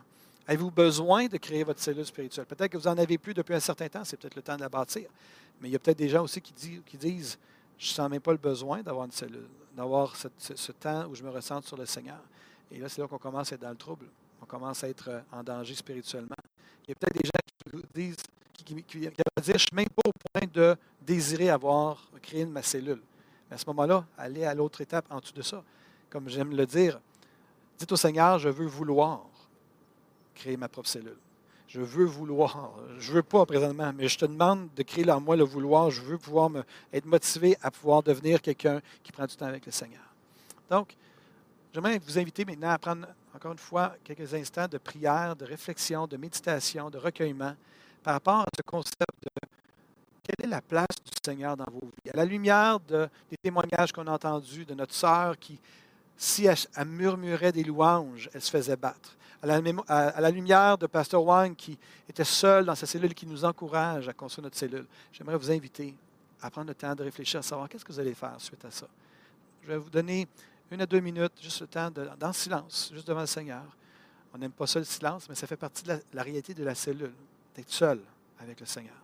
Speaker 1: Avez-vous besoin de créer votre cellule spirituelle? Peut-être que vous n'en avez plus depuis un certain temps, c'est peut-être le temps de la bâtir. Mais il y a peut-être des gens aussi qui disent Je ne sens même pas le besoin d'avoir une cellule, d'avoir ce, temps où je me ressens sur le Seigneur. Et là, c'est là qu'on commence à être dans le trouble. On commence à être euh, en danger spirituellement. Il y a peut-être des gens qui disent, qui, dire Je ne suis même pas au point de désirer avoir créé ma cellule à ce moment-là, allez à l'autre étape en dessous de ça. Comme j'aime le dire, dites au Seigneur, je veux vouloir créer ma propre cellule. Je veux vouloir. Je ne veux pas présentement, mais je te demande de créer en moi le vouloir. Je veux pouvoir être motivé à pouvoir devenir quelqu'un qui prend du temps avec le Seigneur. Donc, j'aimerais vous inviter maintenant à prendre encore une fois quelques instants de prière, de réflexion, de méditation, de recueillement par rapport à ce concept de quelle est la place du Seigneur dans vos vies? À la lumière des témoignages qu'on a entendus de notre sœur qui, si elle, murmurait des louanges, elle se faisait battre. À la, lumière de Pasteur Wang qui était seul dans sa cellule, qui nous encourage à construire notre cellule, j'aimerais vous inviter à prendre le temps de réfléchir, à savoir qu'est-ce que vous allez faire suite à ça. Je vais vous donner une à deux minutes, juste le temps, de, dans le silence, juste devant le Seigneur. On n'aime pas ça le silence, mais ça fait partie de la réalité de la cellule, d'être seul avec le Seigneur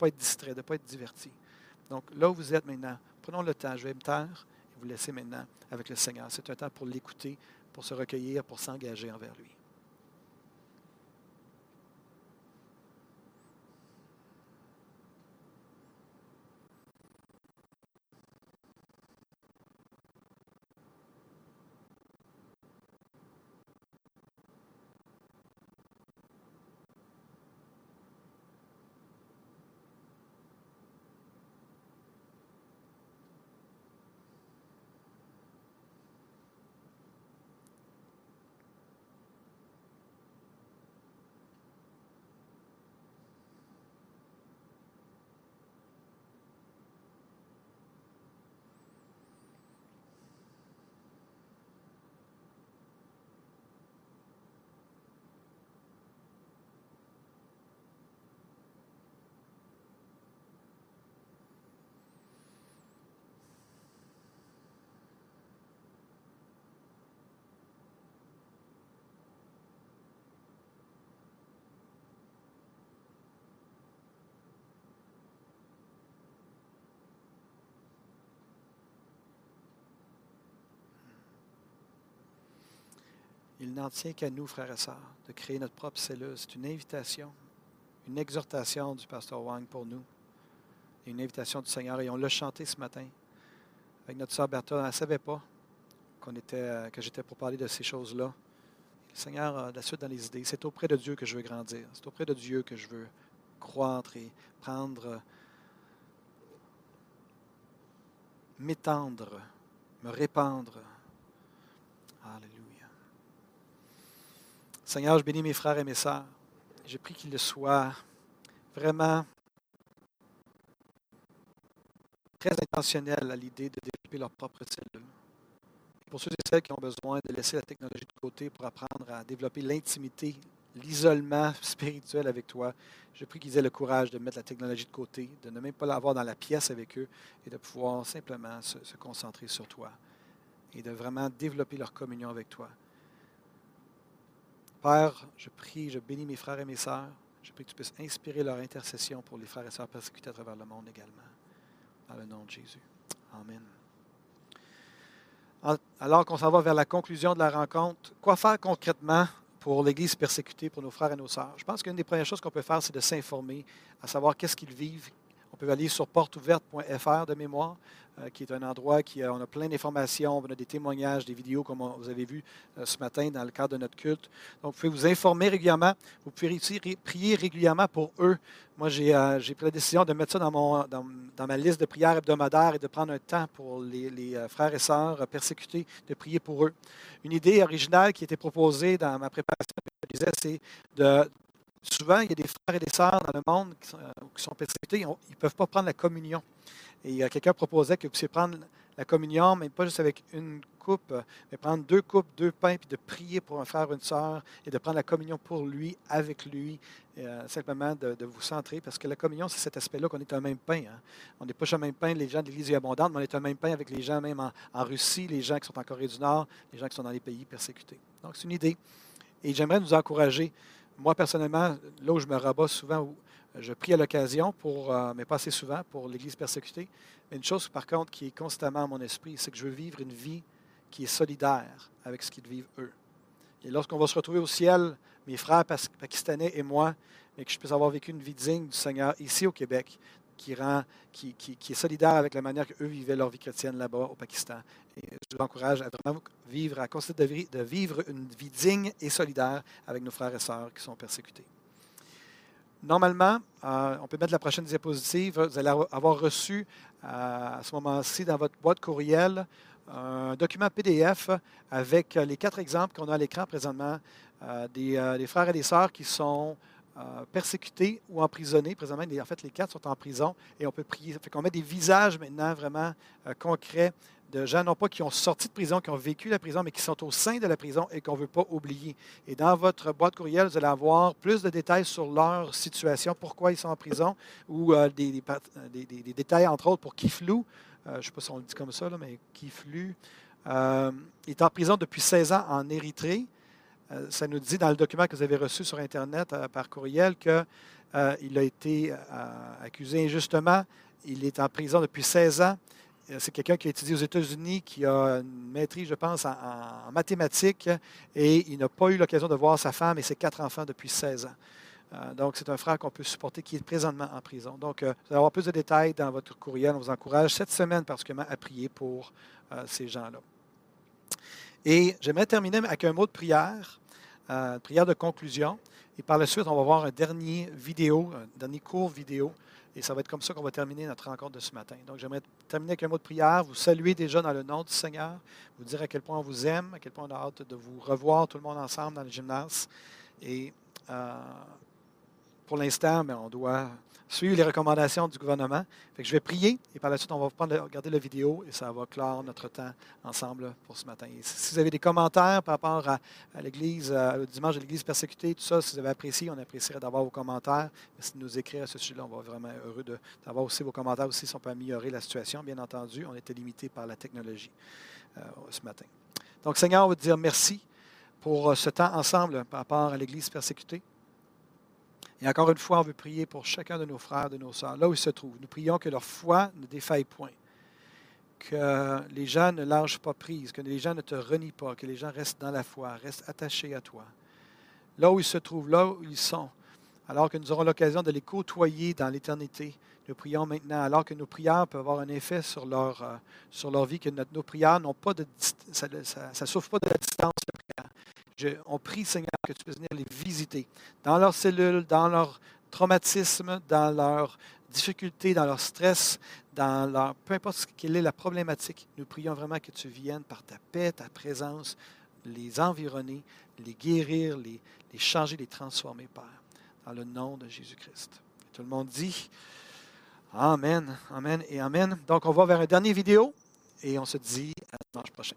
Speaker 1: pas être distrait, de ne pas être diverti. Donc là où vous êtes maintenant, prenons le temps. Je vais me taire et vous laisser maintenant avec le Seigneur. C'est un temps pour l'écouter, pour se recueillir, pour s'engager envers lui. Il n'en tient qu'à nous, frères et sœurs, de créer notre propre cellule. C'est une invitation, une exhortation du pasteur Wang pour nous, et une invitation du Seigneur. Et on l'a chanté ce matin avec notre sœur Bertha. Elle ne savait pas était, euh, que j'étais pour parler de ces choses-là. Le Seigneur a la suite dans les idées. C'est auprès de Dieu que je veux grandir. C'est auprès de Dieu que je veux croître et prendre, m'étendre, me répandre. Alléluia. Seigneur, je bénis mes frères et mes sœurs. J'ai pris qu'ils soient vraiment très intentionnels à l'idée de développer leur propre cellule. Pour ceux et celles qui ont besoin de laisser la technologie de côté pour apprendre à développer l'intimité, l'isolement spirituel avec toi, je prie qu'ils aient le courage de mettre la technologie de côté, de ne même pas l'avoir dans la pièce avec eux et de pouvoir simplement se concentrer sur toi et de vraiment développer leur communion avec toi. Père, je prie, je bénis mes frères et mes sœurs. Je prie que tu puisses inspirer leur intercession pour les frères et sœurs persécutés à travers le monde également. Dans le nom de Jésus. Amen. Alors qu'on s'en va vers la conclusion de la rencontre, quoi faire concrètement pour l'Église persécutée, pour nos frères et nos sœurs? Je pense qu'une des premières choses qu'on peut faire, c'est de s'informer, à savoir qu'est-ce qu'ils vivent. Peut aller sur porteouverte.fr de mémoire. Euh, qui est un endroit qui on a plein d'informations, on a des témoignages, des vidéos comme vous avez vu euh, ce matin dans le cadre de notre culte. Donc, vous pouvez vous informer régulièrement. Vous pouvez prier régulièrement pour eux. Moi, j'ai euh, pris la décision de mettre ça dans, mon, dans, ma liste de prières hebdomadaires et de prendre un temps pour les, frères et sœurs persécutés, de prier pour eux. Une idée originale qui était proposée dans ma préparation, c'est de Souvent, il y a des frères et des sœurs dans le monde qui sont, sont persécutés, ils ne peuvent pas prendre la communion. Et quelqu'un proposait que vous puissiez prendre la communion, mais pas juste avec une coupe, mais prendre deux coupes, deux pains, puis de prier pour un frère ou une sœur et de prendre la communion pour lui, avec lui, euh, simplement de, vous centrer, parce que la communion, c'est cet aspect-là qu'on est un même pain. Hein. On n'est pas un même pain, les gens de l'Église abondante, mais on est un même pain avec les gens même en, Russie, les gens qui sont en Corée du Nord, les gens qui sont dans les pays persécutés. Donc, c'est une idée. Et j'aimerais nous encourager. Moi, personnellement, là où je me rabats souvent, je prie à l'occasion, pour, euh, mais pas assez souvent, pour l'Église persécutée. Mais une chose, par contre, qui est constamment à mon esprit, c'est que je veux vivre une vie qui est solidaire avec ce qu'ils vivent eux. Et lorsqu'on va se retrouver au ciel, mes frères pakistanais et moi, mais que je puisse avoir vécu une vie digne du Seigneur ici au Québec, qui, est solidaire avec la manière qu'eux vivaient leur vie chrétienne là-bas au Pakistan. Je vous encourage à vraiment vivre, à considérer de vivre une vie digne et solidaire avec nos frères et sœurs qui sont persécutés. Normalement, euh, on peut mettre la prochaine diapositive. Vous allez avoir reçu euh, à ce moment-ci dans votre boîte courriel un document PDF avec les quatre exemples qu'on a à l'écran présentement euh, des, frères et des sœurs qui sont persécutés ou emprisonnés. Présentement, en fait, les quatre sont en prison et on peut prier. Qu'on met des visages maintenant vraiment concrets de gens, non pas qui ont sorti de prison, qui ont vécu la prison, mais qui sont au sein de la prison et qu'on ne veut pas oublier. Et dans votre boîte courriel, vous allez avoir plus de détails sur leur situation, pourquoi ils sont en prison, ou euh, des, des, détails, entre autres, pour Kiflou. Euh, je ne sais pas si on le dit comme ça, là, mais Kiflou. Euh, est en prison depuis 16 ans en Érythrée. ça nous dit dans le document que vous avez reçu sur Internet par courriel qu'il a été accusé injustement. Il est en prison depuis 16 ans. Euh, c'est quelqu'un qui a étudié aux États-Unis, qui a une maîtrise, je pense, en, mathématiques, et il n'a pas eu l'occasion de voir sa femme et ses quatre enfants depuis 16 ans. Euh, donc, c'est un frère qu'on peut supporter qui est présentement en prison. Donc, euh, vous allez avoir plus de détails dans votre courriel. On vous encourage cette semaine particulièrement à prier pour ces gens-là. Et j'aimerais terminer avec un mot de prière, une prière de conclusion. Et par la suite, on va voir un dernier vidéo, un dernier court vidéo et ça va être comme ça qu'on va terminer notre rencontre de ce matin. Donc, j'aimerais terminer avec un mot de prière, vous saluer déjà dans le nom du Seigneur, vous dire à quel point on vous aime, à quel point on a hâte de vous revoir tout le monde ensemble dans le gymnase. Et euh, pour l'instant, ben, on doit suivre les recommandations du gouvernement. je vais prier et par la suite, on va regarder la vidéo et ça va clore notre temps ensemble pour ce matin. si vous avez des commentaires par rapport à, l'Église, au dimanche de l'Église persécutée, tout ça, si vous avez apprécié, on apprécierait d'avoir vos commentaires. si nous écrire à ce sujet-là, on va vraiment heureux d'avoir aussi vos commentaires aussi si on peut améliorer la situation. Bien entendu, on était limité par la technologie euh, ce matin. Donc, Seigneur, on va te dire merci pour euh, ce temps ensemble par rapport à l'Église persécutée. Et encore une fois, on veut prier pour chacun de nos frères, de nos sœurs, là où ils se trouvent. Nous prions que leur foi ne défaille point. que les gens ne lâchent pas prise, que les gens ne te renient pas, que les gens restent dans la foi, restent attachés à toi. Là où ils se trouvent, là où ils sont, alors que nous aurons l'occasion de les côtoyer dans l'éternité, nous prions maintenant, alors que nos prières peuvent avoir un effet sur leur, euh, sur leur vie, que nos prières n'ont pas de ça ne souffre pas de la distance On prie, Seigneur, que tu puisses venir les visiter dans leurs cellules, dans leur traumatisme, dans leurs difficultés, dans leur stress, dans leur, peu importe quelle est la problématique, nous prions vraiment que tu viennes par ta paix, ta présence, les environner, les guérir, les, les changer, les transformer, Père, dans le nom de Jésus-Christ. Tout le monde dit Amen, Amen et Amen. Donc, on va vers une dernière vidéo et on se dit à dimanche prochain.